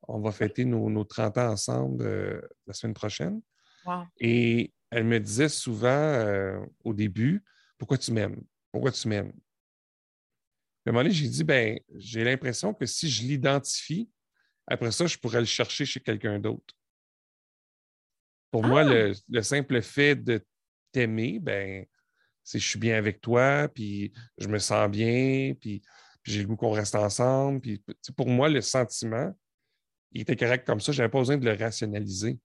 On va fêter nos, 30 ans ensemble euh, la semaine prochaine. Et elle me disait souvent euh, au début Pourquoi tu m'aimes? Pourquoi tu m'aimes? À un moment donné, j'ai dit ben, j'ai l'impression que si je l'identifie, après ça, je pourrais le chercher chez quelqu'un d'autre. Pour moi, ah! le, simple fait de t'aimer, ben, c'est je suis bien avec toi, puis je me sens bien, puis, j'ai le goût qu'on reste ensemble. Puis, pour moi, le sentiment, il était correct comme ça. Je n'avais pas besoin de le rationaliser.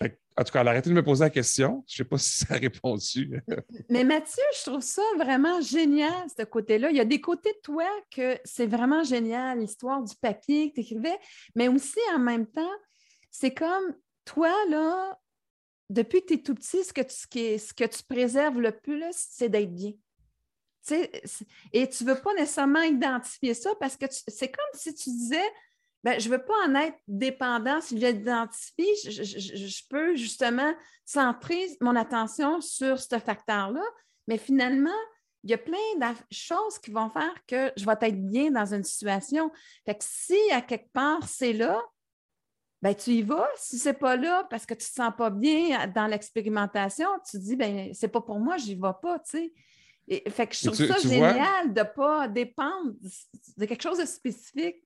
en tout cas, elle a arrêté de me poser la question. Je ne sais pas si ça a répondu. Mais Mathieu, je trouve ça vraiment génial, ce côté-là. Il y a des côtés de toi que c'est vraiment génial, l'histoire du papier que tu écrivais, mais aussi en même temps, c'est comme toi, là, depuis que tu es tout petit, ce que tu, ce que tu préserves le plus, c'est d'être bien. et tu ne veux pas nécessairement identifier ça parce que c'est comme si tu disais ben, je ne veux pas en être dépendant. Si je l'identifie, je, peux justement centrer mon attention sur ce facteur-là. Mais finalement, il y a plein de choses qui vont faire que je vais être bien dans une situation. Fait que si à quelque part c'est là, ben tu y vas. Si ce n'est pas là parce que tu ne te sens pas bien dans l'expérimentation, tu te dis ben c'est pas pour moi, j'y vais pas, tu sais. Et, fait que je trouve ça génial de ne pas dépendre de quelque chose de spécifique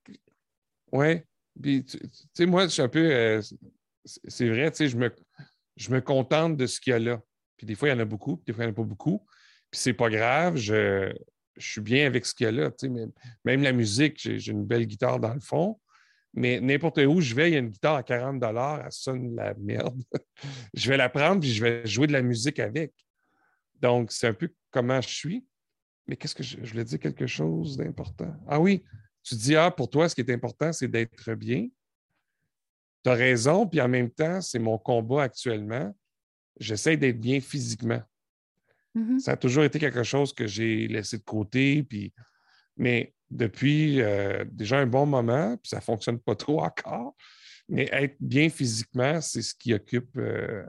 oui. Puis, tu sais, moi, je suis un peu. Euh, c'est vrai, tu sais, je me, je me contente de ce qu'il y a là. Puis des fois, il y en a beaucoup, puis des fois, il n'y en a pas beaucoup. Puis c'est pas grave, je, je, suis bien avec ce qu'il y a là. Tu sais, même, même la musique, j'ai une belle guitare dans le fond. Mais n'importe où je vais, il y a une guitare à 40 elle sonne la merde. je vais la prendre puis je vais jouer de la musique avec. Donc, c'est un peu comment je suis. Mais qu'est-ce que je, je voulais dire quelque chose d'important? Ah oui, tu dis, ah, pour toi, ce qui est important, c'est d'être bien. Tu as raison, puis en même temps, c'est mon combat actuellement. J'essaie d'être bien physiquement. Mm-hmm. Ça a toujours été quelque chose que j'ai laissé de côté, puis... mais depuis euh, déjà un bon moment, puis ça ne fonctionne pas trop encore, mais être bien physiquement, c'est ce qui occupe euh,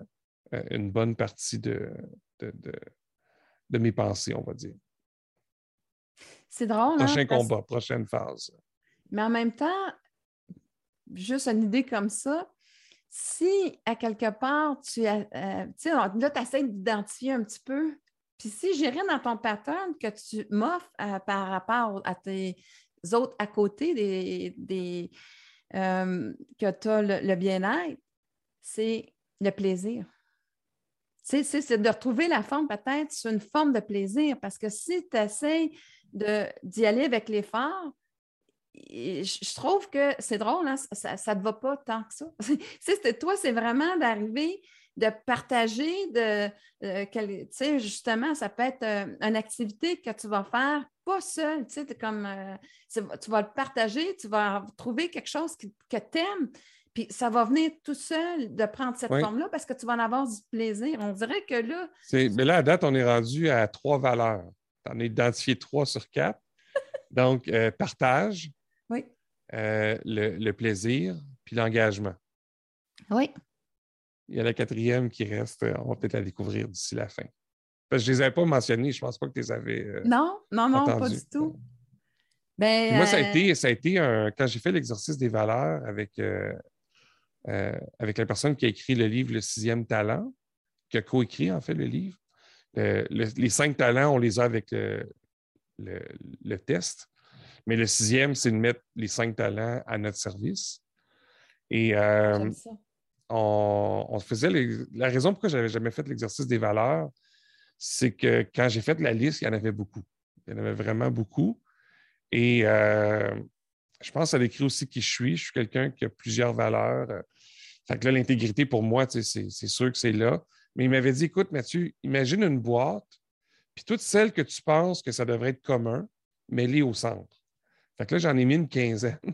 euh, une bonne partie de, de mes pensées, on va dire. C'est drôle. Hein, Prochain combat, prochaine phase. Mais en même temps, juste une idée comme ça, si à quelque part, tu as, euh, sais, là, tu essaies d'identifier un petit peu, puis si j'ai rien dans ton pattern que tu m'offres euh, par rapport à tes autres à côté des, des euh, que tu as le, bien-être, c'est le plaisir. C'est de retrouver la forme peut-être sur une forme de plaisir, parce que si tu essaies d'y aller avec l'effort, je trouve que c'est drôle, hein, ça ne te va pas tant que ça. toi, c'est vraiment d'arriver, de partager, de, euh, justement, ça peut être euh, une activité que tu vas faire pas seul, tu comme, euh, tu vas le partager, tu vas trouver quelque chose que tu aimes, puis ça va venir tout seul de prendre cette forme-là parce que tu vas en avoir du plaisir. On dirait que là... Mais là, à date, on est rendu à trois valeurs. Tu en as identifié trois sur quatre. Donc, euh, partage, oui. Euh, le, plaisir, puis l'engagement. Oui. il y a la quatrième qui reste. On va peut-être la découvrir d'ici la fin. Parce que je ne les avais pas mensonnés. Je ne pense pas que tu les avais. Euh, non, non, non, pas du tout. Ben, moi, ça a euh, été, ça a été un, quand j'ai fait l'exercice des valeurs avec, euh, avec la personne qui a écrit le livre Le sixième talent, qui a coécrit en fait le livre. Les cinq talents, on les a avec le, le, test. Mais le sixième, c'est de mettre les cinq talents à notre service. Et on, faisait la raison pourquoi je n'avais jamais fait l'exercice des valeurs, c'est que quand j'ai fait la liste, il y en avait beaucoup. Il y en avait vraiment beaucoup. Et euh, je pense à l'écrit aussi qui je suis. Je suis quelqu'un qui a plusieurs valeurs. Fait que là, l'intégrité, pour moi, c'est sûr que c'est là. Mais il m'avait dit, écoute, Mathieu, imagine une boîte, puis toutes celles que tu penses que ça devrait être commun, mets-les au centre. Fait que là, j'en ai mis une quinzaine.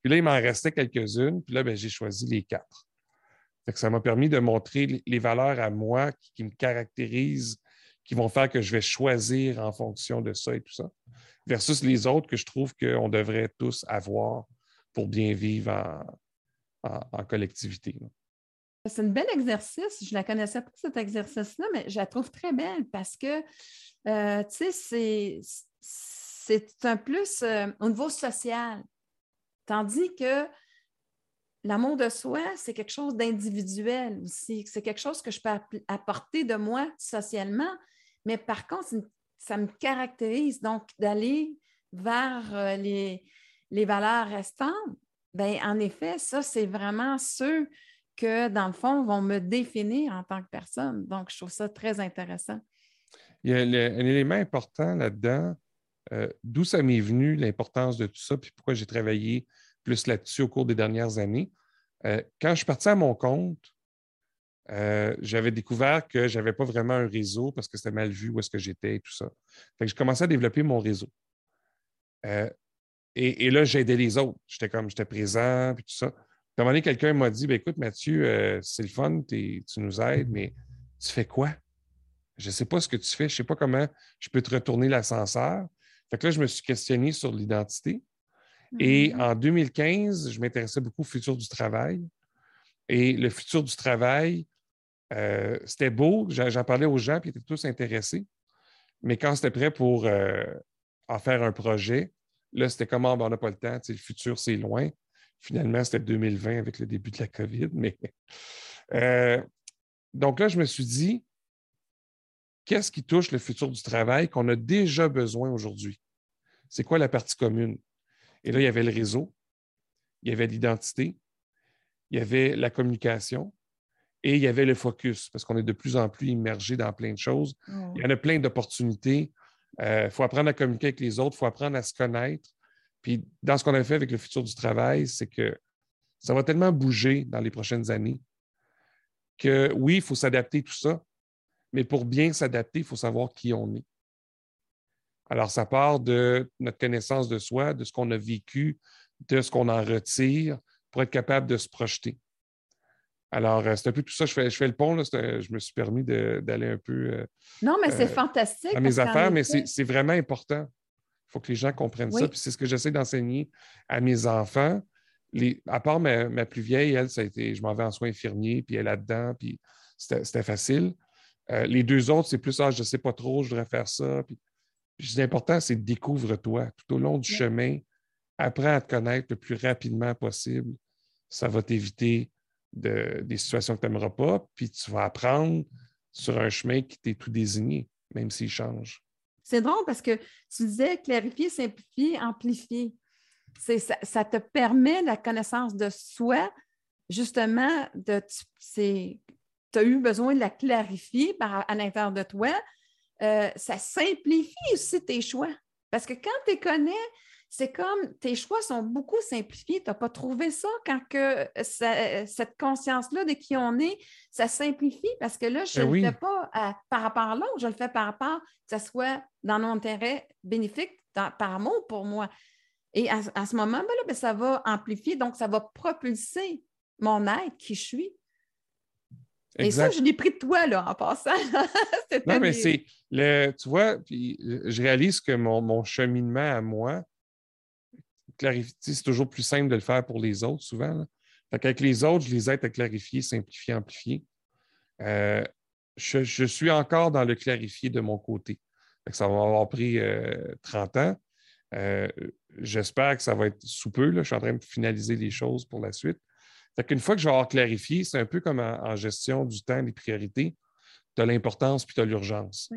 puis là, il m'en restait quelques-unes. Puis là, ben, j'ai choisi les quatre ça m'a permis de montrer les valeurs à moi qui, me caractérisent, qui vont faire que je vais choisir en fonction de ça et tout ça, versus les autres que je trouve qu'on devrait tous avoir pour bien vivre en, collectivité. C'est un bel exercice. Je ne la connaissais pas, cet exercice-là, mais je la trouve très belle parce que, euh, tu sais, c'est un plus euh, au niveau social. Tandis que l'amour de soi, c'est quelque chose d'individuel aussi. C'est quelque chose que je peux apporter de moi socialement. Mais par contre, ça me caractérise. Donc, d'aller vers euh, les, les valeurs restantes, bien, en effet, ça, c'est vraiment ceux que, dans le fond, vont me définir en tant que personne. Donc, je trouve ça très intéressant. Il y a un élément important là-dedans, euh, d'où ça m'est venu l'importance de tout ça, puis pourquoi j'ai travaillé plus là-dessus au cours des dernières années. Euh, quand je suis parti à mon compte, euh, j'avais découvert que je n'avais pas vraiment un réseau parce que c'était mal vu où est-ce que j'étais et tout ça. Fait que je commençais à développer mon réseau. Euh, et, là, j'aidais les autres. J'étais comme, j'étais présent, puis tout ça. À un moment donné, quelqu'un m'a dit, ben, écoute, Mathieu, c'est le fun, tu nous aides, mais tu fais quoi? Je ne sais pas ce que tu fais, je ne sais pas comment je peux te retourner l'ascenseur. Fait que là, je me suis questionné sur l'identité. Et mm-hmm. en 2015, je m'intéressais beaucoup au futur du travail. Et le futur du travail, euh, c'était beau, j'en parlais aux gens, puis ils étaient tous intéressés. Mais quand c'était prêt pour euh, en faire un projet, là, c'était comment ah, ben, on n'a pas le temps, le futur, c'est loin. Finalement, c'était 2020 avec le début de la COVID. Mais euh, donc là, je me suis dit, qu'est-ce qui touche le futur du travail qu'on a déjà besoin aujourd'hui? C'est quoi la partie commune? Et là, il y avait le réseau, il y avait l'identité, il y avait la communication et il y avait le focus, parce qu'on est de plus en plus immergé dans plein de choses. Il y en a plein d'opportunités. Il euh, faut apprendre à communiquer avec les autres, il faut apprendre à se connaître. Puis dans ce qu'on a fait avec le futur du travail, c'est que ça va tellement bouger dans les prochaines années que oui, il faut s'adapter tout ça, mais pour bien s'adapter, il faut savoir qui on est. Alors, ça part de notre connaissance de soi, de ce qu'on a vécu, de ce qu'on en retire pour être capable de se projeter. Alors, euh, c'est un peu tout ça. Je fais, je fais le pont. Là, je me suis permis d'aller un peu. Euh, non, mais c'est euh, fantastique. À mes affaires, mais c'est vraiment important. Il faut que les gens comprennent ça. Puis c'est ce que j'essaie d'enseigner à mes enfants. Les, à part ma, plus vieille, elle, ça a été je m'en vais en soins infirmiers, puis elle est là-dedans, puis c'était facile. les deux autres, c'est plus, ah, je ne sais pas trop, je voudrais faire ça. Puis L'important, c'est découvre-toi tout au long du chemin. Apprends à te connaître le plus rapidement possible. Ça va t'éviter des situations que tu n'aimeras pas, puis tu vas apprendre sur un chemin qui t'est tout désigné, même s'il change. C'est drôle parce que tu disais clarifier, simplifier, amplifier. Ça, te permet la connaissance de soi, justement, de, tu as eu besoin de la clarifier à l'intérieur de toi, euh, ça simplifie aussi tes choix. Parce que quand tu connais, c'est comme tes choix sont beaucoup simplifiés. Tu n'as pas trouvé ça quand que cette conscience-là de qui on est, ça simplifie parce que là, je ne ben le fais pas par rapport à l'autre, je le fais par rapport que ça soit dans mon intérêt bénéfique, par amour pour moi. Et à, ce moment, là, ben, ça va amplifier, donc ça va propulser mon être qui je suis. Et ça, je l'ai pris de toi, là, en passant. non, mais c'est, le, tu vois, puis je réalise que mon, cheminement à moi, c'est toujours plus simple de le faire pour les autres, souvent. Fait Avec les autres, je les aide à clarifier, simplifier, amplifier. Euh, je, suis encore dans le clarifier de mon côté. ça va avoir pris 30 ans. J'espère que ça va être sous peu. Je suis en train de finaliser les choses pour la suite. Fait qu'une fois que je vais avoir clarifié, c'est un peu comme en, gestion du temps, des priorités. Tu as l'importance puis tu as l'urgence.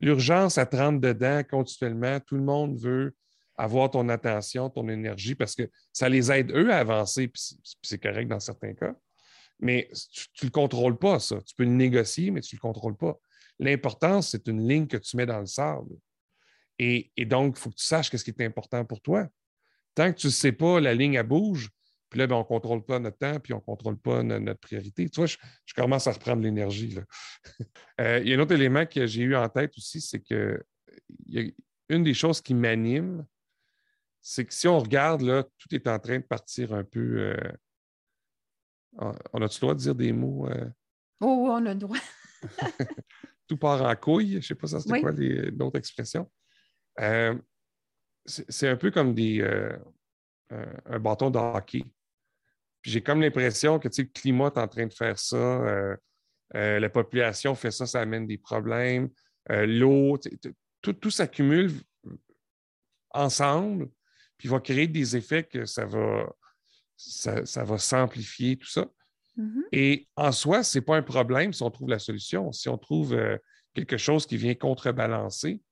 L'urgence, à te dedans continuellement. Tout le monde veut avoir ton attention, ton énergie, parce que ça les aide, eux, à avancer, puis c'est correct dans certains cas. Mais tu ne le contrôles pas, ça. Tu peux le négocier, mais tu ne le contrôles pas. L'importance, c'est une ligne que tu mets dans le sable. Et, donc, il faut que tu saches ce qui est important pour toi. Tant que tu ne sais pas, la ligne, elle bouge, puis là, ben, on ne contrôle pas notre temps, puis on ne contrôle pas notre, priorité. Tu vois, je, commence à reprendre l'énergie. Euh, il y a un autre élément que j'ai eu en tête aussi, c'est que une des choses qui m'anime, c'est que si on regarde, là, tout est en train de partir un peu. Euh, on a-tu le droit de dire des mots? Euh? Oh, on a le droit. tout part en couille. Je ne sais pas ça, c'est quoi l'autre expression. c'est un peu comme des, un bâton de hockey j'ai comme l'impression que le climat est en train de faire ça, euh, euh, la population fait ça, ça amène des problèmes, euh, l'eau, tout, s'accumule ensemble, puis va créer des effets que ça va, ça, va s'amplifier, tout ça. Mm-hmm. Et en soi, ce n'est pas un problème si on trouve la solution. Si on trouve quelque chose qui vient contrebalancer,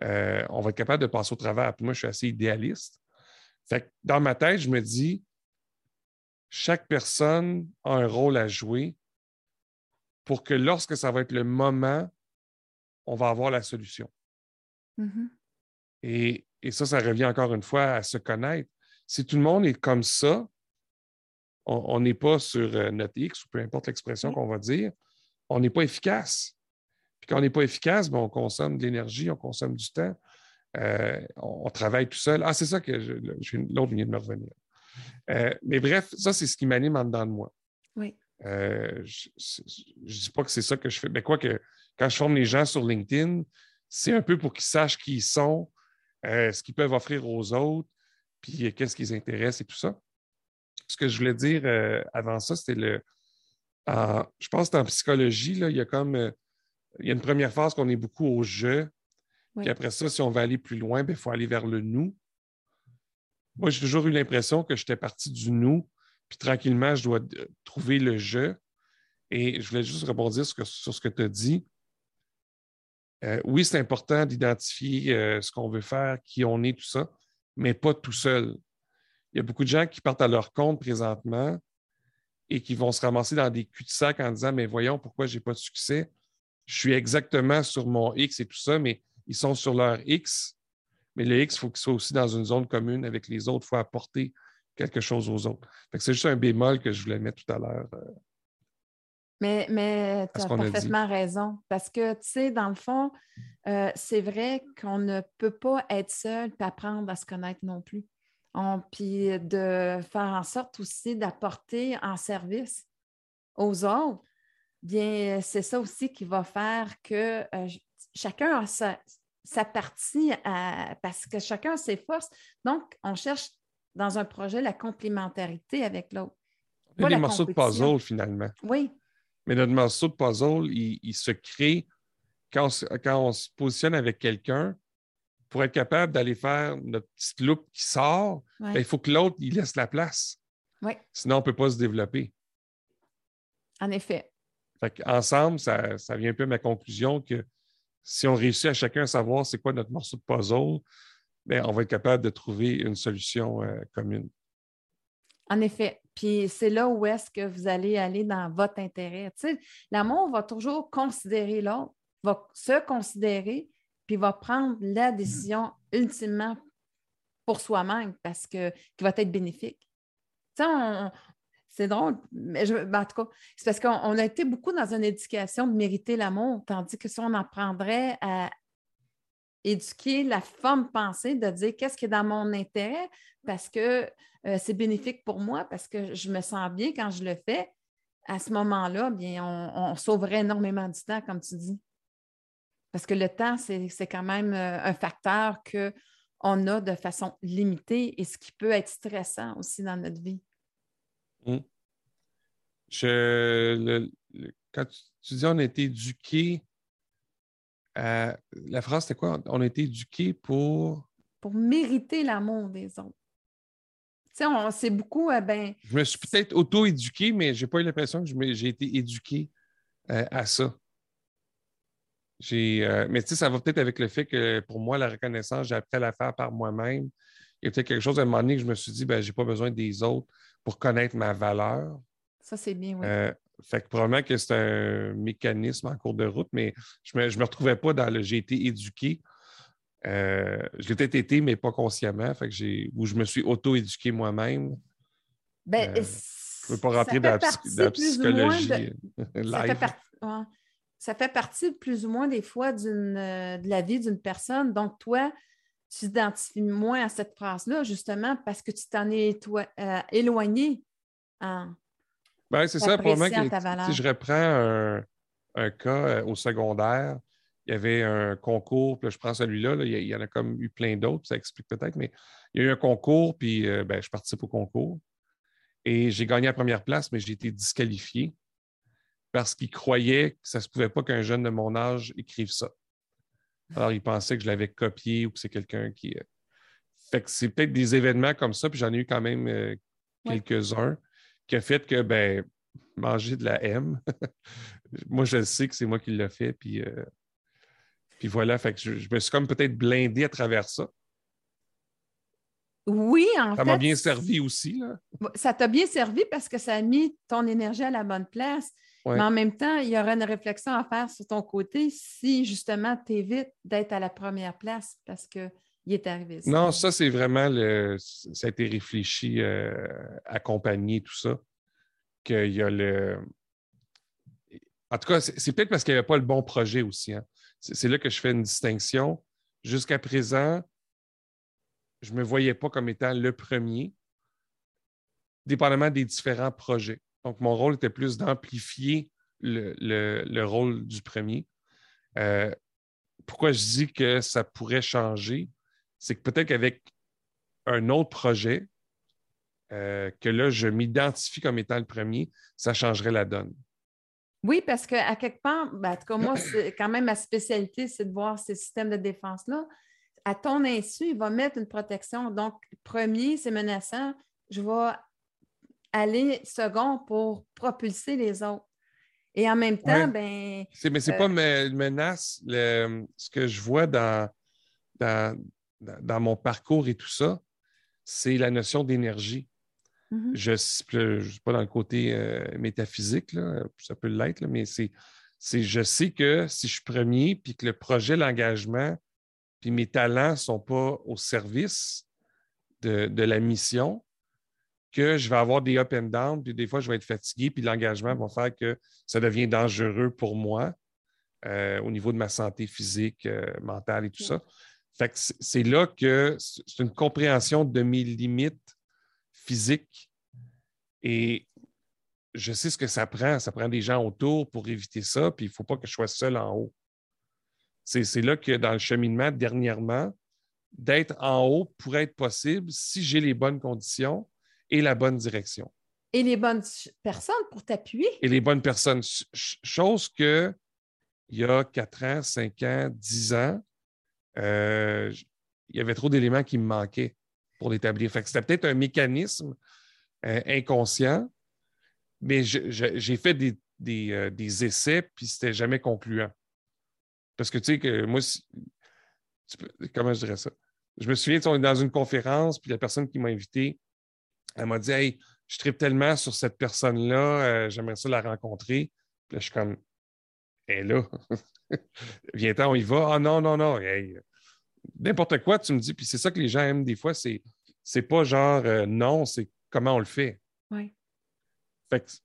on va être capable de passer au travers. moi, je suis assez idéaliste. Fait dans ma tête, je me dis, chaque personne a un rôle à jouer pour que lorsque ça va être le moment, on va avoir la solution. Mm-hmm. Et, ça, ça revient encore une fois à se connaître. Si tout le monde est comme ça, on n'est pas sur euh, notre X ou peu importe l'expression qu'on va dire, on n'est pas efficace. Puis quand on n'est pas efficace, ben, on consomme de l'énergie, on consomme du temps, euh, on, travaille tout seul. Ah, c'est ça que l'autre vient de me revenir. Euh, mais bref, ça, c'est ce qui m'anime en dedans de moi. Oui. Euh, je ne dis pas que c'est ça que je fais, mais quoi que quand je forme les gens sur LinkedIn, c'est un peu pour qu'ils sachent qui ils sont, euh, ce qu'ils peuvent offrir aux autres, puis qu'est-ce qui les intéresse et tout ça. Ce que je voulais dire avant ça, c'était le. je pense qu'en psychologie, là, il y a comme. il y a une première phase qu'on est beaucoup au je. Puis après ça, si on veut aller plus loin, il ben, faut aller vers le nous. Moi, j'ai toujours eu l'impression que j'étais parti du nous, puis tranquillement, je dois trouver le je. Et je voulais juste rebondir sur, ce que tu as dit. Euh, oui, c'est important d'identifier euh, ce qu'on veut faire, qui on est, tout ça, mais pas tout seul. Il y a beaucoup de gens qui partent à leur compte présentement et qui vont se ramasser dans des cul-de-sac en disant Mais voyons, pourquoi je n'ai pas de succès? Je suis exactement sur mon X et tout ça, mais ils sont sur leur X, mais le X, il faut qu'il soit aussi dans une zone commune avec les autres. Il faut apporter quelque chose aux autres. C'est juste un bémol que je voulais mettre tout à l'heure. Mais, mais tu as parfaitement raison. Parce que, tu sais, dans le fond, euh, c'est vrai qu'on ne peut pas être seul et apprendre à se connaître non plus. puis de faire en sorte aussi d'apporter en service aux autres, bien, c'est ça aussi qui va faire que euh, chacun a sa, sa partie parce que chacun a ses forces. Donc, on cherche dans un projet la complémentarité avec l'autre. Des morceaux de puzzle finalement. Oui. Mais notre morceau de puzzle, il, se crée quand on, se positionne avec quelqu'un pour être capable d'aller faire notre petite loupe qui sort. Ben, il faut que l'autre il laisse la place. Sinon, on ne peut pas se développer. En effet. Ensemble, ça, ça vient un peu à ma conclusion que si on réussit à chacun à savoir c'est quoi notre morceau de puzzle, bien, on va être capable de trouver une solution euh, commune. En effet. Puis c'est là où est-ce que vous allez aller dans votre intérêt. Tu sais, l'amour va toujours considérer l'autre, va se considérer, puis va prendre la décision ultimement pour soi-même parce que qui va être bénéfique. Tu sais, on, c'est drôle, mais je, ben, en tout cas, c'est parce qu'on a été beaucoup dans une éducation de mériter l'amour, tandis que si on apprendrait à éduquer la femme pensée, de dire qu'est-ce qui est dans mon intérêt parce que euh, c'est bénéfique pour moi, parce que je me sens bien quand je le fais, à ce moment-là, bien, on, sauverait énormément du temps, comme tu dis. Parce que le temps, c'est quand même euh, un facteur qu'on a de façon limitée et ce qui peut être stressant aussi dans notre vie. Je, quand tu, dis on a été éduqué, la phrase c'était quoi? On a été éduqué pour? Pour mériter l'amour des autres. Sais, on sait beaucoup, euh, ben. Je me suis peut-être auto-éduqué, mais j'ai pas eu l'impression que j'ai été éduqué euh, à ça. Euh, mais tu sais, ça va peut-être avec le fait que pour moi, la reconnaissance, j'ai appris à la faire par moi-même. Il y a peut-être quelque chose à un moment donné que je me suis dit, ben, j'ai pas besoin des autres pour connaître ma valeur. Ça, c'est bien, oui. Fait que probablement que c'est un mécanisme en cours de route, mais je ne me, je me retrouvais pas dans le j'ai été éduqué. Euh, je l'ai peut-être été, mais pas consciemment. Fait que où je me suis auto-éduqué moi-même. Ben, je ne veux pas rentrer dans la, psychologie. ça fait partie plus ou moins des fois euh, de la vie d'une personne. Donc, toi, tu t'identifies moins à cette phrase-là, justement, parce que tu t'en es euh, éloigné. Ben, c'est ça, probablement que si je reprends un, cas euh, au secondaire, il y avait un concours, puis je prends celui-là, il, y en a comme eu plein d'autres, ça explique peut-être, mais il y a eu un concours, puis ben, je participe au concours. Et j'ai gagné la première place, mais j'ai été disqualifié parce qu'il croyait que ça ne se pouvait pas qu'un jeune de mon âge écrive ça. Alors, il pensait que je l'avais copié ou que c'est quelqu'un qui. Euh, fait que c'est peut-être des événements comme ça, puis j'en ai eu quand même euh, quelques-uns, qui a fait que, ben, manger de la M, moi, je sais que c'est moi qui l'ai fait, puis, euh, puis voilà, fait que je, me suis comme peut-être blindé à travers ça. Oui, en fait. Ça m'a bien servi aussi. Là. Ça t'a bien servi parce que ça a mis ton énergie à la bonne place. Mais en même temps, il y aura une réflexion à faire sur ton côté si justement tu évites d'être à la première place parce qu'il est arrivé ça. Non, ça, c'est vraiment le. Ça a été réfléchi, euh, accompagné, tout ça. Qu'il y a le. En tout cas, c'est peut-être parce qu'il n'y avait pas le bon projet aussi. Hein. C'est là que je fais une distinction. Jusqu'à présent, je ne me voyais pas comme étant le premier, dépendamment des différents projets. Donc, mon rôle était plus d'amplifier le, rôle du premier. Euh, pourquoi je dis que ça pourrait changer? C'est que peut-être qu'avec un autre projet, euh, que là, je m'identifie comme étant le premier, ça changerait la donne. Oui, parce qu'à quelque part, ben, en tout cas, moi, c'est quand même ma spécialité, c'est de voir ces systèmes de défense-là. À ton insu, il va mettre une protection. Donc, premier, c'est menaçant. Je vais aller second pour propulser les autres. Et en même temps, ben. mais ce n'est pas euh, une menace. ce que je vois dans, dans, mon parcours et tout ça, c'est la notion d'énergie. Mm-hmm. Je ne suis pas dans le côté euh, métaphysique, ça peut l'être, mais c'est, je sais que si je suis premier, puis que le projet, l'engagement, puis mes talents ne sont pas au service de, de la mission, que je vais avoir des up and down, puis des fois, je vais être fatigué, puis l'engagement va faire que ça devient dangereux pour moi euh, au niveau de ma santé physique, euh, mentale et tout ça. Fait c'est là que c'est une compréhension de mes limites physiques et je sais ce que ça prend. Ça prend des gens autour pour éviter ça, puis il ne faut pas que je sois seul en haut. C'est là que dans le cheminement, dernièrement, d'être en haut pourrait être possible si j'ai les bonnes conditions et la bonne direction. Et les bonnes personnes pour t'appuyer. Et les bonnes personnes. Chose que il y a 4 ans, 5 ans, 10 ans, euh, il y avait trop d'éléments qui me manquaient pour l'établir. C'était peut-être un mécanisme euh, inconscient, mais j'ai fait des, euh, des, essais, puis c'était jamais concluant. Parce que tu sais que moi, comment je dirais ça? Je me souviens, on est dans une conférence, puis la personne qui m'a invité, elle m'a dit Hey, je tripe tellement sur cette personne-là, euh, j'aimerais ça la rencontrer. Puis là, je suis comme Elle est là. Viens-t'en, on y va. Ah non, non, non. N'importe quoi, tu me dis. Puis c'est ça que les gens aiment des fois, c'est, c'est pas genre euh, non, c'est comment on le fait. Oui.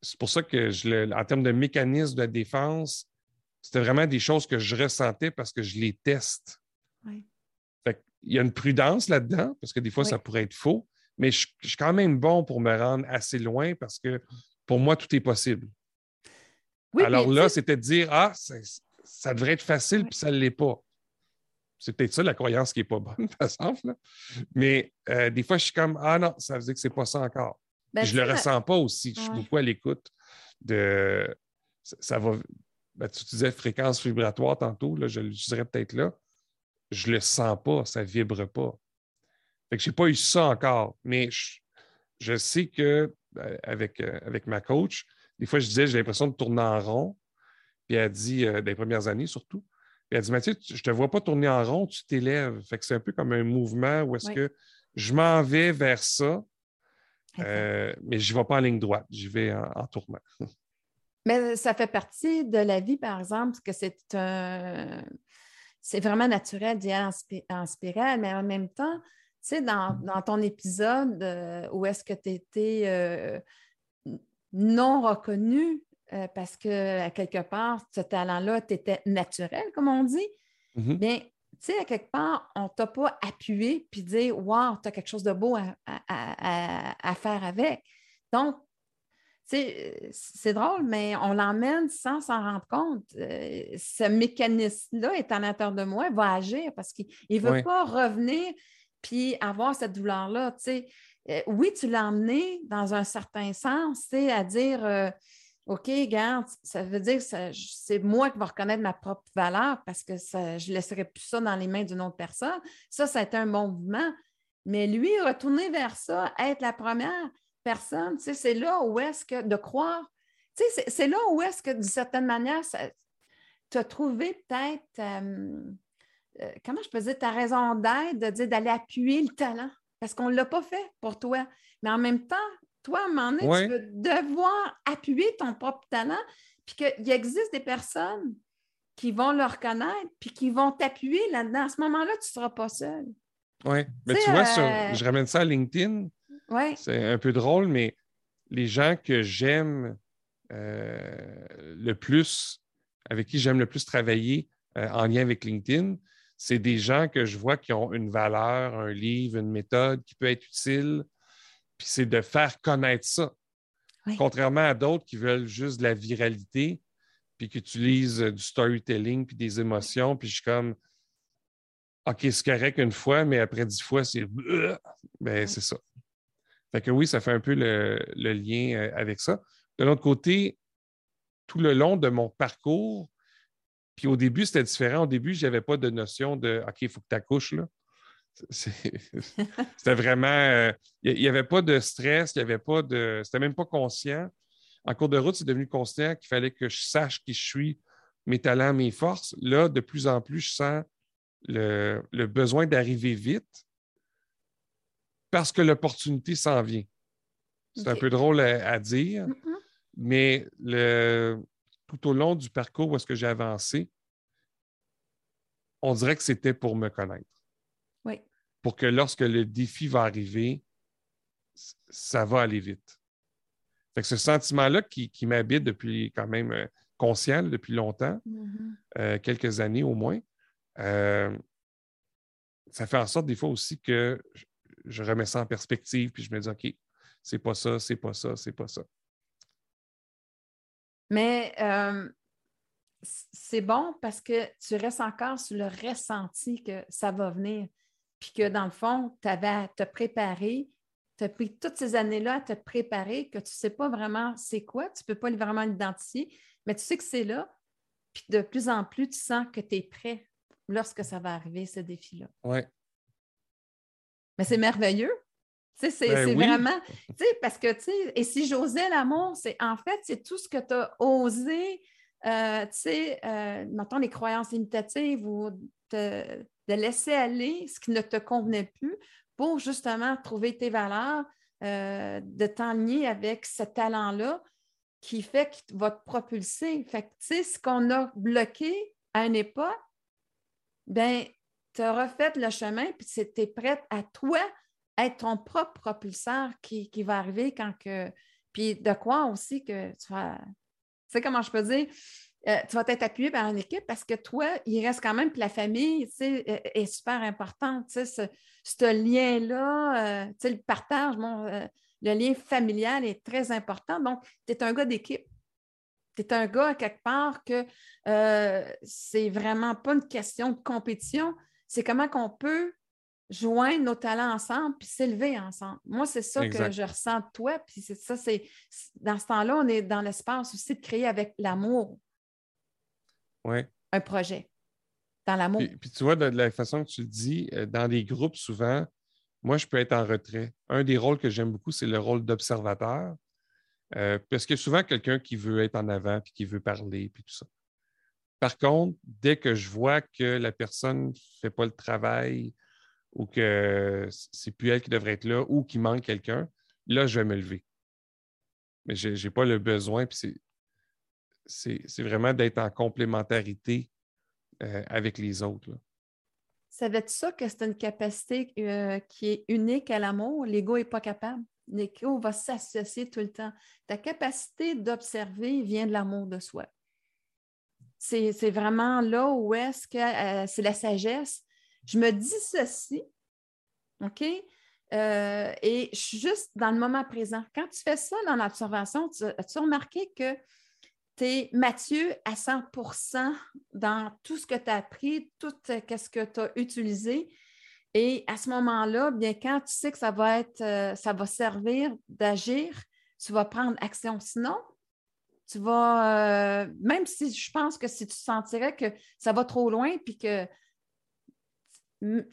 c'est pour ça que je en termes de mécanisme de défense, c'était vraiment des choses que je ressentais parce que je les teste. Oui. Il y a une prudence là-dedans, parce que des fois, ça pourrait être faux, mais je, suis quand même bon pour me rendre assez loin parce que pour moi, tout est possible. Alors là, c'était de dire Ah, ça devrait être facile, puis ça ne l'est pas. C'est peut-être ça la croyance qui n'est pas bonne, par exemple. Mais euh, des fois, je suis comme Ah non, ça veut dire que ce n'est pas ça encore. Ben, je ne le ressens pas aussi. Je suis beaucoup à l'écoute de. Ça, va. Ben, tu disais fréquence vibratoire tantôt, là, je l'utiliserais peut-être là. Je le sens pas, ça ne vibre pas. Fait que je n'ai pas eu ça encore, mais je, sais que ben, avec, euh, avec ma coach, des fois, je disais, j'ai l'impression de tourner en rond. Puis elle dit, euh, des premières années surtout, puis elle dit, Mathieu, je ne te vois pas tourner en rond, tu t'élèves. Fait que c'est un peu comme un mouvement où est-ce que je m'en vais vers ça, euh, mais je ne vais pas en ligne droite, j'y vais en, tournant. Mais ça fait partie de la vie, par exemple, que c'est un... C'est vraiment naturel d'y aller en, spirale, mais en même temps, tu sais, dans, ton épisode euh, où est-ce que tu étais non reconnu euh, parce que, à quelque part, ce talent-là, tu étais naturel, comme on dit. Mm-hmm. Bien, tu sais, à quelque part, on ne t'a pas appuyé puis dit Wow, tu as quelque chose de beau à, faire avec. Donc, c'est drôle, mais on l'emmène sans s'en rendre compte. Euh, ce mécanisme-là est à l'intérieur de moi, il va agir parce qu'il ne veut pas revenir puis avoir cette douleur-là. Tu sais, euh, oui, tu l'as emmené dans un certain sens, à dire OK, garde, ça veut dire que c'est moi qui vais reconnaître ma propre valeur parce que je ne laisserai plus ça dans les mains d'une autre personne. Ça, ça a été un bon mouvement. Mais lui, retourner vers ça, être la première personne, c'est là où est-ce que de croire, c'est là où est-ce que, d'une certaine manière, tu as trouvé peut-être, euh, comment je peux dire, ta raison d'être, d'aller appuyer le talent? Parce qu'on ne l'a pas fait pour toi. Mais en même temps, toi, à un moment donné, tu vas devoir appuyer ton propre talent, puis qu'il existe des personnes qui vont le reconnaître, puis qui vont t'appuyer là-dedans. À ce moment-là, tu ne seras pas seul. Oui, mais tu vois, euh, je ramène ça à LinkedIn. Ouais. C'est un peu drôle, mais les gens que j'aime euh, le plus, avec qui j'aime le plus travailler euh, en lien avec LinkedIn, c'est des gens que je vois qui ont une valeur, un livre, une méthode qui peut être utile. Puis c'est de faire connaître ça. Contrairement à d'autres qui veulent juste de la viralité, puis qui utilisent euh, du storytelling, puis des émotions, puis je suis comme, OK, c'est correct une fois, mais après dix fois, c'est... Ben, c'est ça. Fait que oui, ça fait un peu le, le lien euh, avec ça. De l'autre côté, tout le long de mon parcours, puis au début, c'était différent. Au début, je n'avais pas de notion de OK, il faut que tu accouches là. C'était vraiment. Il euh, n'y avait pas de stress, il n'y avait pas de. C'était même pas conscient. En cours de route, c'est devenu conscient qu'il fallait que je sache qui je suis, mes talents, mes forces. Là, de plus en plus, je sens le, besoin d'arriver vite parce que l'opportunité s'en vient. C'est un peu drôle à, dire, mais le, tout au long du parcours où est-ce que j'ai avancé, on dirait que c'était pour me connaître. Pour que lorsque le défi va arriver, ça va aller vite. Fait que ce sentiment-là qui, m'habite depuis quand même euh, conscient depuis longtemps, mm-hmm. euh, quelques années au moins, euh, ça fait en sorte des fois aussi que je remets ça en perspective, puis je me dis, OK, c'est pas ça, c'est pas ça, c'est pas ça. Mais c'est bon parce que tu restes encore sur le ressenti que ça va venir. Puis que dans le fond, tu avais à te préparer. Tu as pris toutes ces années-là à te préparer, que tu ne sais pas vraiment c'est quoi, tu ne peux pas vraiment l'identifier, mais tu sais que c'est là. Puis de plus en plus, tu sens que tu es prêt lorsque ça va arriver, ce défi-là. Oui. Mais c'est merveilleux. C'est ben vraiment, parce que, tu sais, et si j'osais l'amour, c'est en fait, c'est tout ce que tu as osé, euh, tu sais, euh, mettons les croyances limitatives ou de laisser aller ce qui ne te convenait plus pour justement trouver tes valeurs, euh, de t'enligner avec ce talent-là qui fait qu'il va te propulser. Fait que, ce qu'on a bloqué à une époque, ben tu as refait le chemin, puis tu es prête à toi être ton propre propulseur qui, va arriver quand que. Puis de quoi aussi que tu vas. Tu sais comment je peux dire? Euh, tu vas être appuyé par une équipe parce que toi, il reste quand même, que la famille sais, est super importante. Sais, ce, lien-là, euh, le partage, euh, le lien familial est très important. Donc, tu es un gars d'équipe. Tu es un gars, à quelque part, que c'est vraiment pas une question de compétition. C'est comment qu'on peut joindre nos talents ensemble puis s'élever ensemble. Moi, c'est ça Exact. que je ressens de toi. Puis c'est ça, c'est dans ce temps-là, on est dans l'espace aussi de créer avec l'amour Ouais. un projet. Dans l'amour. Puis, puis tu vois, de, de la façon que tu le dis, euh, dans les groupes, souvent, moi, je peux être en retrait. Un des rôles que j'aime beaucoup, c'est le rôle d'observateur. Euh, parce qu'il y a souvent quelqu'un qui veut être en avant, puis qui veut parler, puis tout ça. Par contre, dès que je vois que la personne ne fait pas le travail ou que c'est plus elle qui devrait être là ou qu'il manque quelqu'un, là, je vais me lever. Mais je n'ai pas le besoin, puis c'est- vraiment d'être en complémentarité euh, avec les autres. là. Savais-tu ça que c'est une capacité euh, qui est unique à l'amour? L'ego n'est pas capable. L'ego va s'associer tout le temps. Ta capacité d'observer vient de l'amour de soi. C'est vraiment là où est-ce que euh, c'est la sagesse. Je me dis ceci, OK? Et je suis juste dans le moment présent. Quand tu fais ça dans l'observation, tu as-tu remarqué que tu es Mathieu à 100% dans tout ce que tu as appris, tout euh, ce que tu as utilisé. Et à ce moment-là, bien, quand tu sais que ça va être, euh, ça va servir d'agir, tu vas prendre action. Sinon, tu vas, euh, même si je pense que si tu sentirais que ça va trop loin, puis que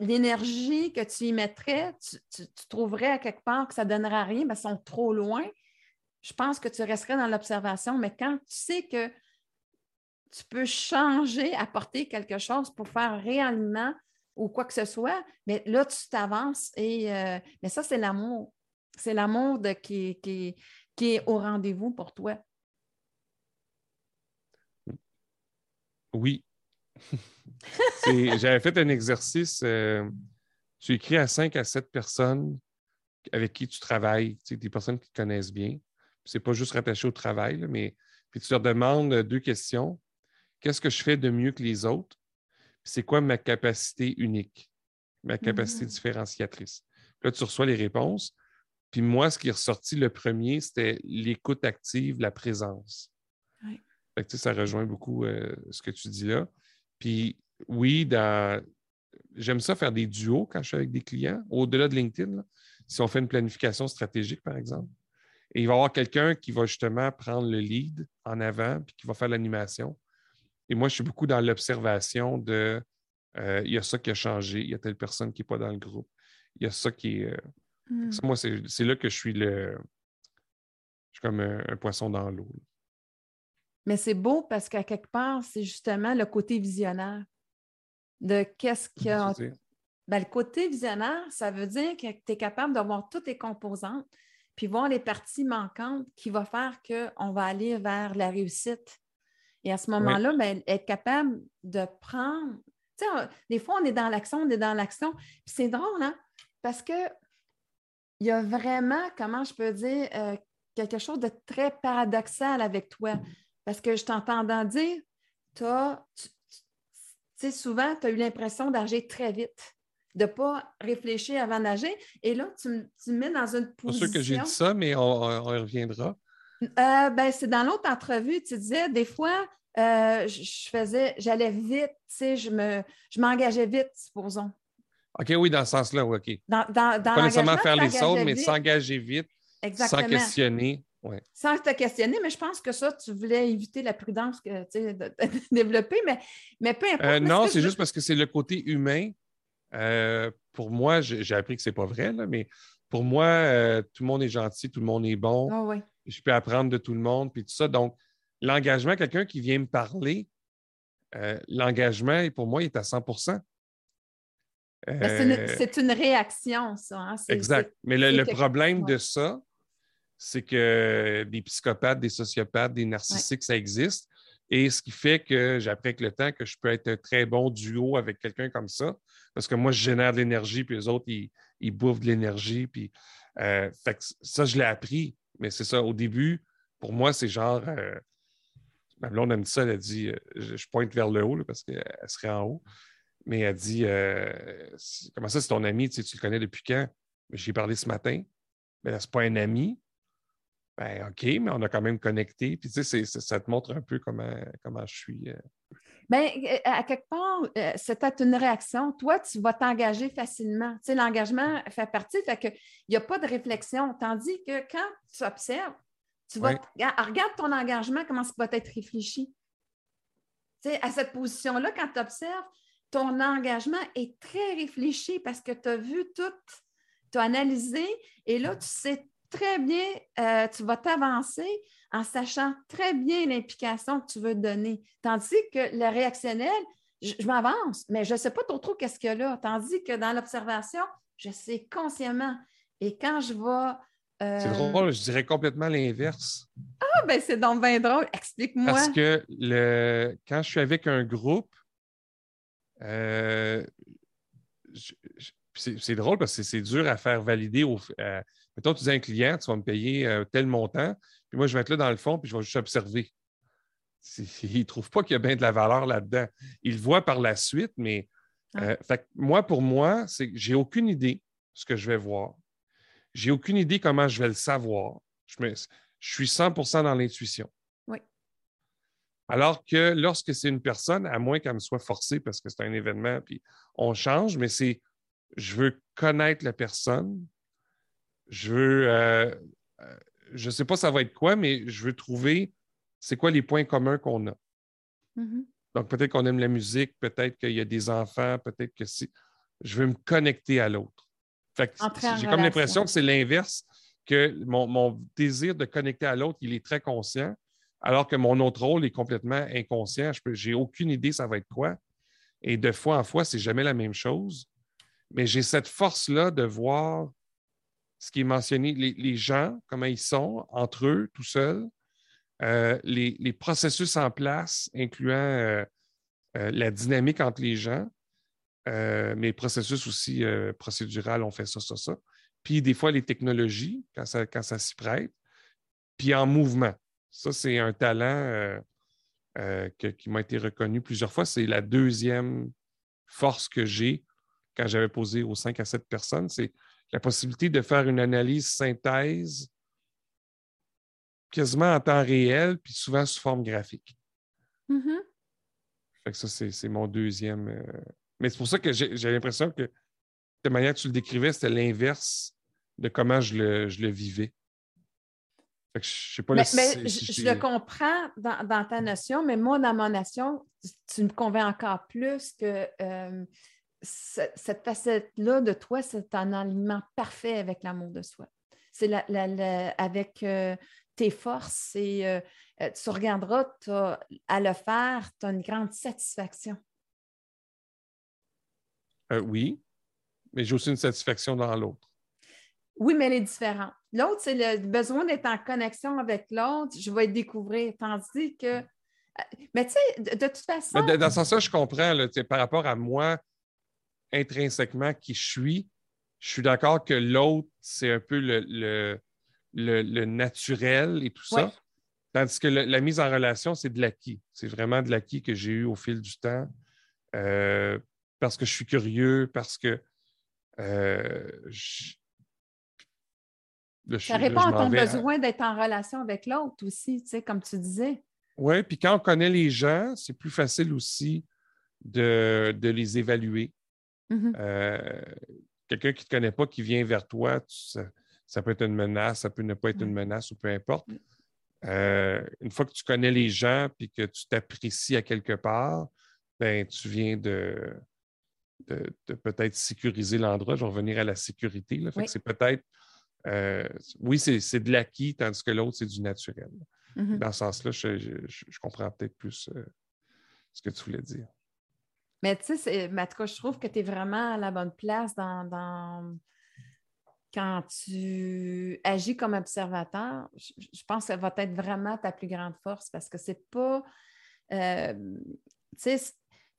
l'énergie que tu y mettrais, tu, trouverais à quelque part que ça ne donnerait rien, mais sont trop loin, je pense que tu resterais dans l'observation. Mais quand tu sais que tu peux changer, apporter quelque chose pour faire réalignement ou quoi que ce soit, mais là, tu t'avances et euh, mais ça, c'est l'amour. C'est l'amour qui, qui, qui est au rendez-vous pour toi. Oui. J'avais fait un exercice. euh, tu écris à 5 à 7 personnes avec qui tu travailles, des personnes qui te connaissent bien. C'est pas juste rattaché au travail, là, mais puis tu leur demandes deux questions. Qu'est-ce que je fais de mieux que les autres? C'est quoi ma capacité unique, ma capacité Mhm. différenciatrice? Là, tu reçois les réponses. Puis moi, ce qui est ressorti le premier, c'était l'écoute active, la présence. Fait que, tu sais, ça rejoint beaucoup euh, ce que tu dis là. Puis oui, dans... j'aime ça faire des duos quand je suis avec des clients, au-delà de LinkedIn. là. Si on fait une planification stratégique, par exemple, et il va y avoir quelqu'un qui va justement prendre le lead en avant, puis qui va faire l'animation. Et moi, je suis beaucoup dans l'observation de euh, il y a ça qui a changé, il y a telle personne qui n'est pas dans le groupe, il y a ça qui est. euh, Hmm. ça, moi, c'est là que je suis le. Je suis comme un, un poisson dans l'eau. Mais c'est beau parce qu'à quelque part, c'est justement le côté visionnaire de qu'est-ce qu'il y a. Ben, le côté visionnaire, ça veut dire que tu es capable de voir toutes les composantes, puis voir les parties manquantes qui vont faire qu'on va aller vers la réussite. Et à ce moment-là, ben, être capable de prendre. Tu sais, on- des fois, on est dans l'action, on est dans l'action. Puis c'est drôle, hein? Parce que il y a vraiment, comment je peux dire, euh, quelque chose de très paradoxal avec toi. Parce que je t'entendant dire, tu tu sais, souvent, tu as eu l'impression d'agir très vite, de ne pas réfléchir avant d'agir. Et là, tu, me- tu mets dans une position. sûr que j'ai dit ça, mais on, y reviendra. Euh, ben, c'est dans l'autre entrevue, tu disais, des fois, euh, je faisais, j'allais vite, tu sais, je me, je m'engageais vite, supposons. OK, oui, dans ce sens-là, oui, OK. Dans, dans, dans Pas nécessairement faire les sauts, mais s'engager vite, Exactement. sans questionner. Ouais. Sans te questionner, mais je pense que ça, tu voulais éviter la prudence que, tu sais, de, de développer, mais, mais peu importe. Euh, mais non, c'est juste parce que c'est le côté humain. Euh, pour moi, j'ai appris que c'est pas vrai, là, mais pour moi, euh, tout le monde est gentil, tout le monde est bon. Ah. Je peux apprendre de tout le monde, puis tout ça. Donc, l'engagement, quelqu'un qui vient me parler, euh, l'engagement, pour moi, il est à 100 Ben, c'est une- réaction, ça. hein. Exact. Mais le, problème ouais. de ça, c'est que des psychopathes, des sociopathes, des narcissiques, ça existe. Et ce qui fait que appris avec le temps que je peux être un très bon duo avec quelqu'un comme ça, parce que moi, je génère de l'énergie, puis les autres, ils, bouffent de l'énergie. Puis, euh, ça, je l'ai appris. Mais c'est ça, au début, pour moi, c'est genre. euh, ma blonde, ça, elle a dit euh, je, pointe vers le haut, parce qu'elle serait en haut. Mais elle dit euh, Comment ça, c'est ton ami, tu, le connais depuis quand? J'ai parlé ce matin. Mais là, c'est pas un ami. Ben, OK, mais on a quand même connecté. Puis, tu sais, ça te montre un peu comment, comment je suis. euh. Bien, euh, à quelque part, euh, c'était une réaction. Toi, tu vas t'engager facilement. Tu sais, l'engagement fait partie, fait qu'il n'y a pas de réflexion. Tandis que quand tu observes, tu vas. Regarde ton engagement, comment ça va être réfléchi. Tu sais, à cette position-là, quand tu observes, ton engagement est très réfléchi parce que tu as vu tout, tu as analysé et là, tu sais très bien, euh, tu vas t'avancer en sachant très bien l'implication que tu veux donner. Tandis que le réactionnel, je, m'avance, mais je ne sais pas trop trop qu'est-ce qu'il y a là. Tandis que dans l'observation, je sais consciemment. Et quand je vais. Euh, c'est drôle, je dirais complètement l'inverse. Ah, ben c'est donc bien drôle. Explique-moi. Parce que le... quand je suis avec un groupe, euh, c'est drôle parce que c'est dur à faire valider. Au, mettons, tu dis à un client, tu vas me payer euh, tel montant, puis moi, je vais être là dans le fond, puis je vais juste observer. Il ne trouve pas qu'il y a bien de la valeur là-dedans. Il le voit par la suite, mais euh, moi, pour moi, c'est que j'ai aucune idée de ce que je vais voir. J'ai aucune idée comment je vais le savoir. Je, je suis 100 dans l'intuition. Alors que lorsque c'est une personne, à moins qu'elle me soit forcée parce que c'est un événement, puis on change, mais c'est je veux connaître la personne, je veux, euh, euh, je ne sais pas ça va être quoi, mais je veux trouver c'est quoi les points communs qu'on a. Mm-hmm. Donc, peut-être qu'on aime la musique, peut-être qu'il y a des enfants, peut-être que si. Je veux me connecter à l'autre. J'ai comme l'impression que c'est l'inverse, que mon, désir de connecter à l'autre, il est très conscient, alors que mon autre rôle est complètement inconscient. Je n'ai aucune idée ça va être quoi. Et de fois en fois, c'est jamais la même chose. Mais j'ai cette force-là de voir ce qui est mentionné, les, gens, comment ils sont entre eux, tout seuls, euh, les, processus en place, incluant euh, euh, la dynamique entre les gens, mais processus aussi procédural, on fait ça, ça, ça. Puis des fois, les technologies, quand ça, quand ça s'y prête, puis en mouvement. Ça, c'est un talent qui m'a été reconnu plusieurs fois. C'est la deuxième force que j'ai quand j'avais posé aux 5 à 7 personnes. C'est la possibilité de faire une analyse synthèse quasiment en temps réel, puis souvent sous forme graphique. Mm-hmm. Fait que ça, c'est mon deuxième. Euh, mais c'est pour ça que j'ai l'impression que de manière que tu le décrivais, c'était l'inverse de comment je le, je le vivais. Fait que je sais pas mais, je, le comprends dans, ta notion, mais moi, dans mon notion, tu me convaincs encore plus que euh, cette facette-là de toi, c'est un alignement parfait avec l'amour de soi. C'est avec euh, tes forces et euh, tu regarderas à le faire, tu as une grande satisfaction. oui, mais j'ai aussi une satisfaction dans l'autre. Oui, mais elle est différente. L'autre, c'est le besoin d'être en connexion avec l'autre. Je vais découvrir. Tandis que. Mais tu sais, de, toute façon. dans ce sens-là, je comprends. par rapport à moi, intrinsèquement qui je suis, je suis d'accord que l'autre, c'est un peu le, le, naturel et tout ça. Tandis que la mise en relation, c'est de l'acquis. C'est vraiment de l'acquis que j'ai eu au fil du temps. Euh, parce que je suis curieux, parce que euh, ça répond à ton besoin d'être en relation avec l'autre aussi, tu sais, comme tu disais. Oui, puis quand on connaît les gens, c'est plus facile aussi de, de les évaluer. Mm-hmm. Euh, quelqu'un qui ne te connaît pas, qui vient vers toi, ça, peut être une menace, ça peut ne pas être une menace ou peu importe. Mm. Euh, une fois que tu connais les gens et que tu t'apprécies à quelque part, ben, tu viens de, de, peut-être sécuriser l'endroit. Je vais revenir à la sécurité. C'est peut-être, euh, oui, c'est de l'acquis, tandis que l'autre, c'est du naturel. Mm-hmm. Dans ce sens-là, je, comprends peut-être plus ce que tu voulais dire. Mais tu sais, en tout cas, je trouve que tu es vraiment à la bonne place dans, quand tu agis comme observateur. Je, pense que ça va être vraiment ta plus grande force parce que c'est pas. Euh, tu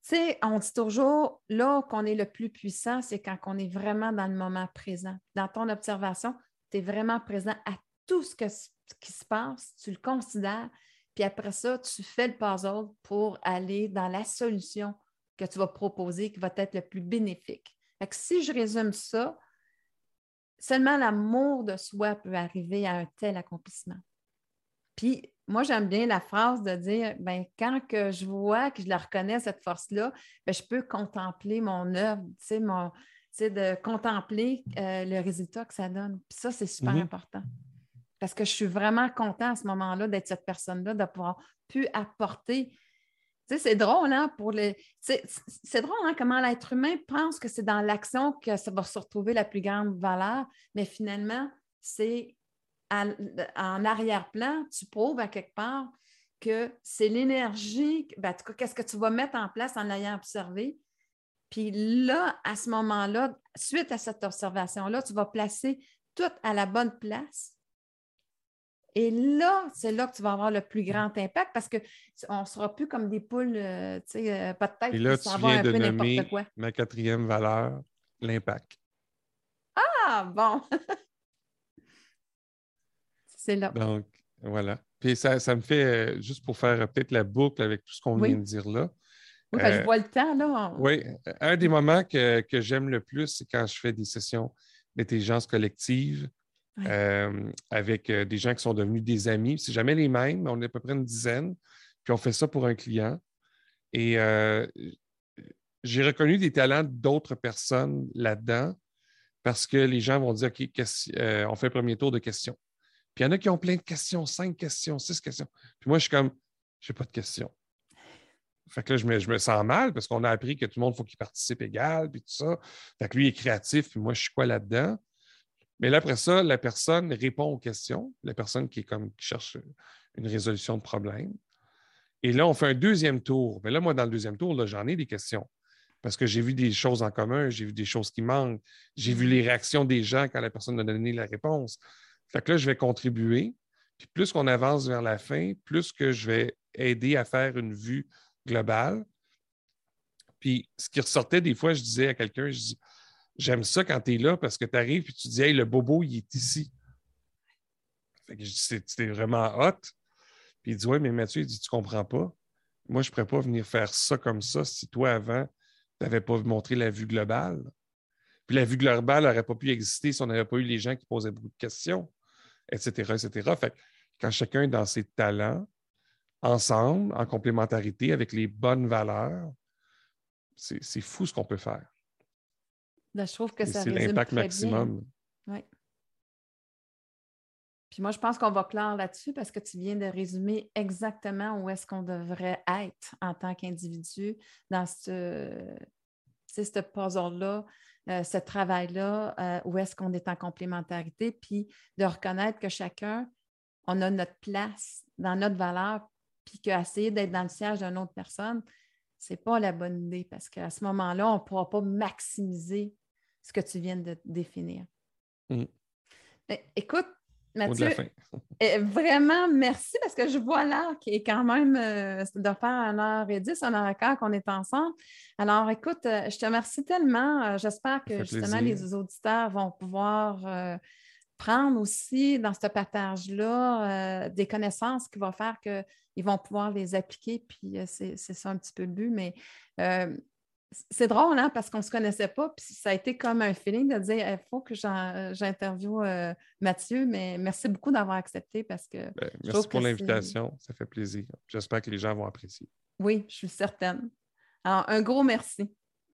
sais, on dit toujours, là qu'on est le plus puissant, c'est quand on est vraiment dans le moment présent. Dans ton observation, tu es vraiment présent à tout ce, qui se passe, tu le considères, puis après ça, tu fais le puzzle pour aller dans la solution que tu vas proposer qui va être le plus bénéfique. si je résume ça, seulement l'amour de soi peut arriver à un tel accomplissement. Puis moi, j'aime bien la phrase de dire ben, quand que je vois, que je la reconnais, cette force-là, ben, je peux contempler mon œuvre, mon, de contempler euh, le résultat que ça donne. Puis ça, c'est super mhm. important. Parce que je suis vraiment content à ce moment-là d'être cette personne-là, de pouvoir pu apporter. Tu sais, c'est drôle, hein, pour les. C'est drôle, hein, comment l'être humain pense que c'est dans l'action que ça va se retrouver la plus grande valeur, mais finalement, c'est en arrière-plan, tu prouves à quelque part que c'est l'énergie, ben, en tout cas, qu'est-ce que tu vas mettre en place en ayant observé. Puis là, à ce moment-là, suite à cette observation-là, tu vas placer tout à la bonne place. Et là, c'est là que tu vas avoir le plus grand impact parce qu'on ne sera plus comme des poules, euh, tu sais, euh, pas de tête. Et là, tu viens de nommer ma quatrième valeur, l'impact. Ah, bon! C'est là. Donc, voilà. Puis ça, me fait, euh, juste pour faire peut-être la boucle avec tout ce qu'on vient de dire là. Oui, je euh, vois le temps, là. Oui, un des moments que, j'aime le plus, c'est quand je fais des sessions d'intelligence collective euh, avec des gens qui sont devenus des amis. C'est jamais les mêmes, mais on est à peu près une dizaine. Puis on fait ça pour un client. Et j'ai reconnu des talents d'autres personnes là-dedans parce que les gens vont dire OK, on fait un premier tour de questions. Puis il y en a qui ont plein de questions, cinq questions, six questions. Puis moi, je suis comme, je n'ai pas de questions. Fait que là, je me, sens mal parce qu'on a appris que tout le monde, faut qu'il participe égal, puis tout ça. Fait que lui, il est créatif, puis moi, je suis quoi là-dedans? Mais là, après ça, la personne répond aux questions, la personne qui est comme qui cherche une résolution de problème. Et là, on fait un deuxième tour. Mais là, moi, dans le deuxième tour, j'en ai des questions. Parce que j'ai vu des choses en commun, j'ai vu des choses qui manquent, j'ai vu les réactions des gens quand la personne a donné la réponse. Fait que là, je vais contribuer. Puis plus qu'on avance vers la fin, plus que je vais aider à faire une vue globale. Puis ce qui ressortait des fois, je disais à quelqu'un, j'aime ça quand tu es là parce que tu arrives et tu dis, hey, le bobo, il est ici. Fait que je dis, c'était vraiment hot. Puis il dit, ouais, mais Mathieu, il dit, tu comprends pas. Moi, je ne pourrais pas venir faire ça comme ça si toi, avant, tu n'avais pas montré la vue globale. Puis la vue globale n'aurait pas pu exister si on n'avait pas eu les gens qui posaient beaucoup de questions, etc., etc. Fait quand chacun est dans ses talents, ensemble, en complémentarité, avec les bonnes valeurs, c'est fou ce qu'on peut faire. Ben, je trouve que ça C'est l'impact maximum. Oui. Puis moi, je pense qu'on va clore là-dessus parce que tu viens de résumer exactement où est-ce qu'on devrait être en tant qu'individu dans ce, ce puzzle-là euh, ce travail-là, euh, où est-ce qu'on est en complémentarité, puis de reconnaître que chacun, on a notre place dans notre valeur, puis qu'essayer d'être dans le siège d'une autre personne, ce n'est pas la bonne idée parce qu'à ce moment-là, on ne pourra pas maximiser ce que tu viens de définir. Mm. Écoute, Mathieu, eh, vraiment, merci parce que je vois l'heure qui est quand même euh, de faire un heure et dix, un heure et quart qu'on est ensemble. Alors, écoute, euh, je te remercie tellement. Euh, j'espère que justement les auditeurs vont pouvoir prendre aussi dans ce partage-là des connaissances qui vont faire qu'ils vont pouvoir les appliquer. Puis c'est ça un petit peu le but. Mais c'est drôle, hein, parce qu'on ne se connaissait pas, puis ça a été comme un feeling de dire il faut que j'interviewe euh, Mathieu, mais merci beaucoup d'avoir accepté parce que. Ben, merci pour l'invitation, ça fait plaisir. J'espère que les gens vont apprécier. Oui, je suis certaine. Alors, un gros merci.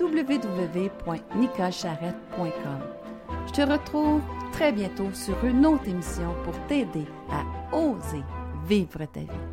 www.nicolcharrette.com. Je te retrouve très bientôt sur une autre émission pour t'aider à oser vivre ta vie.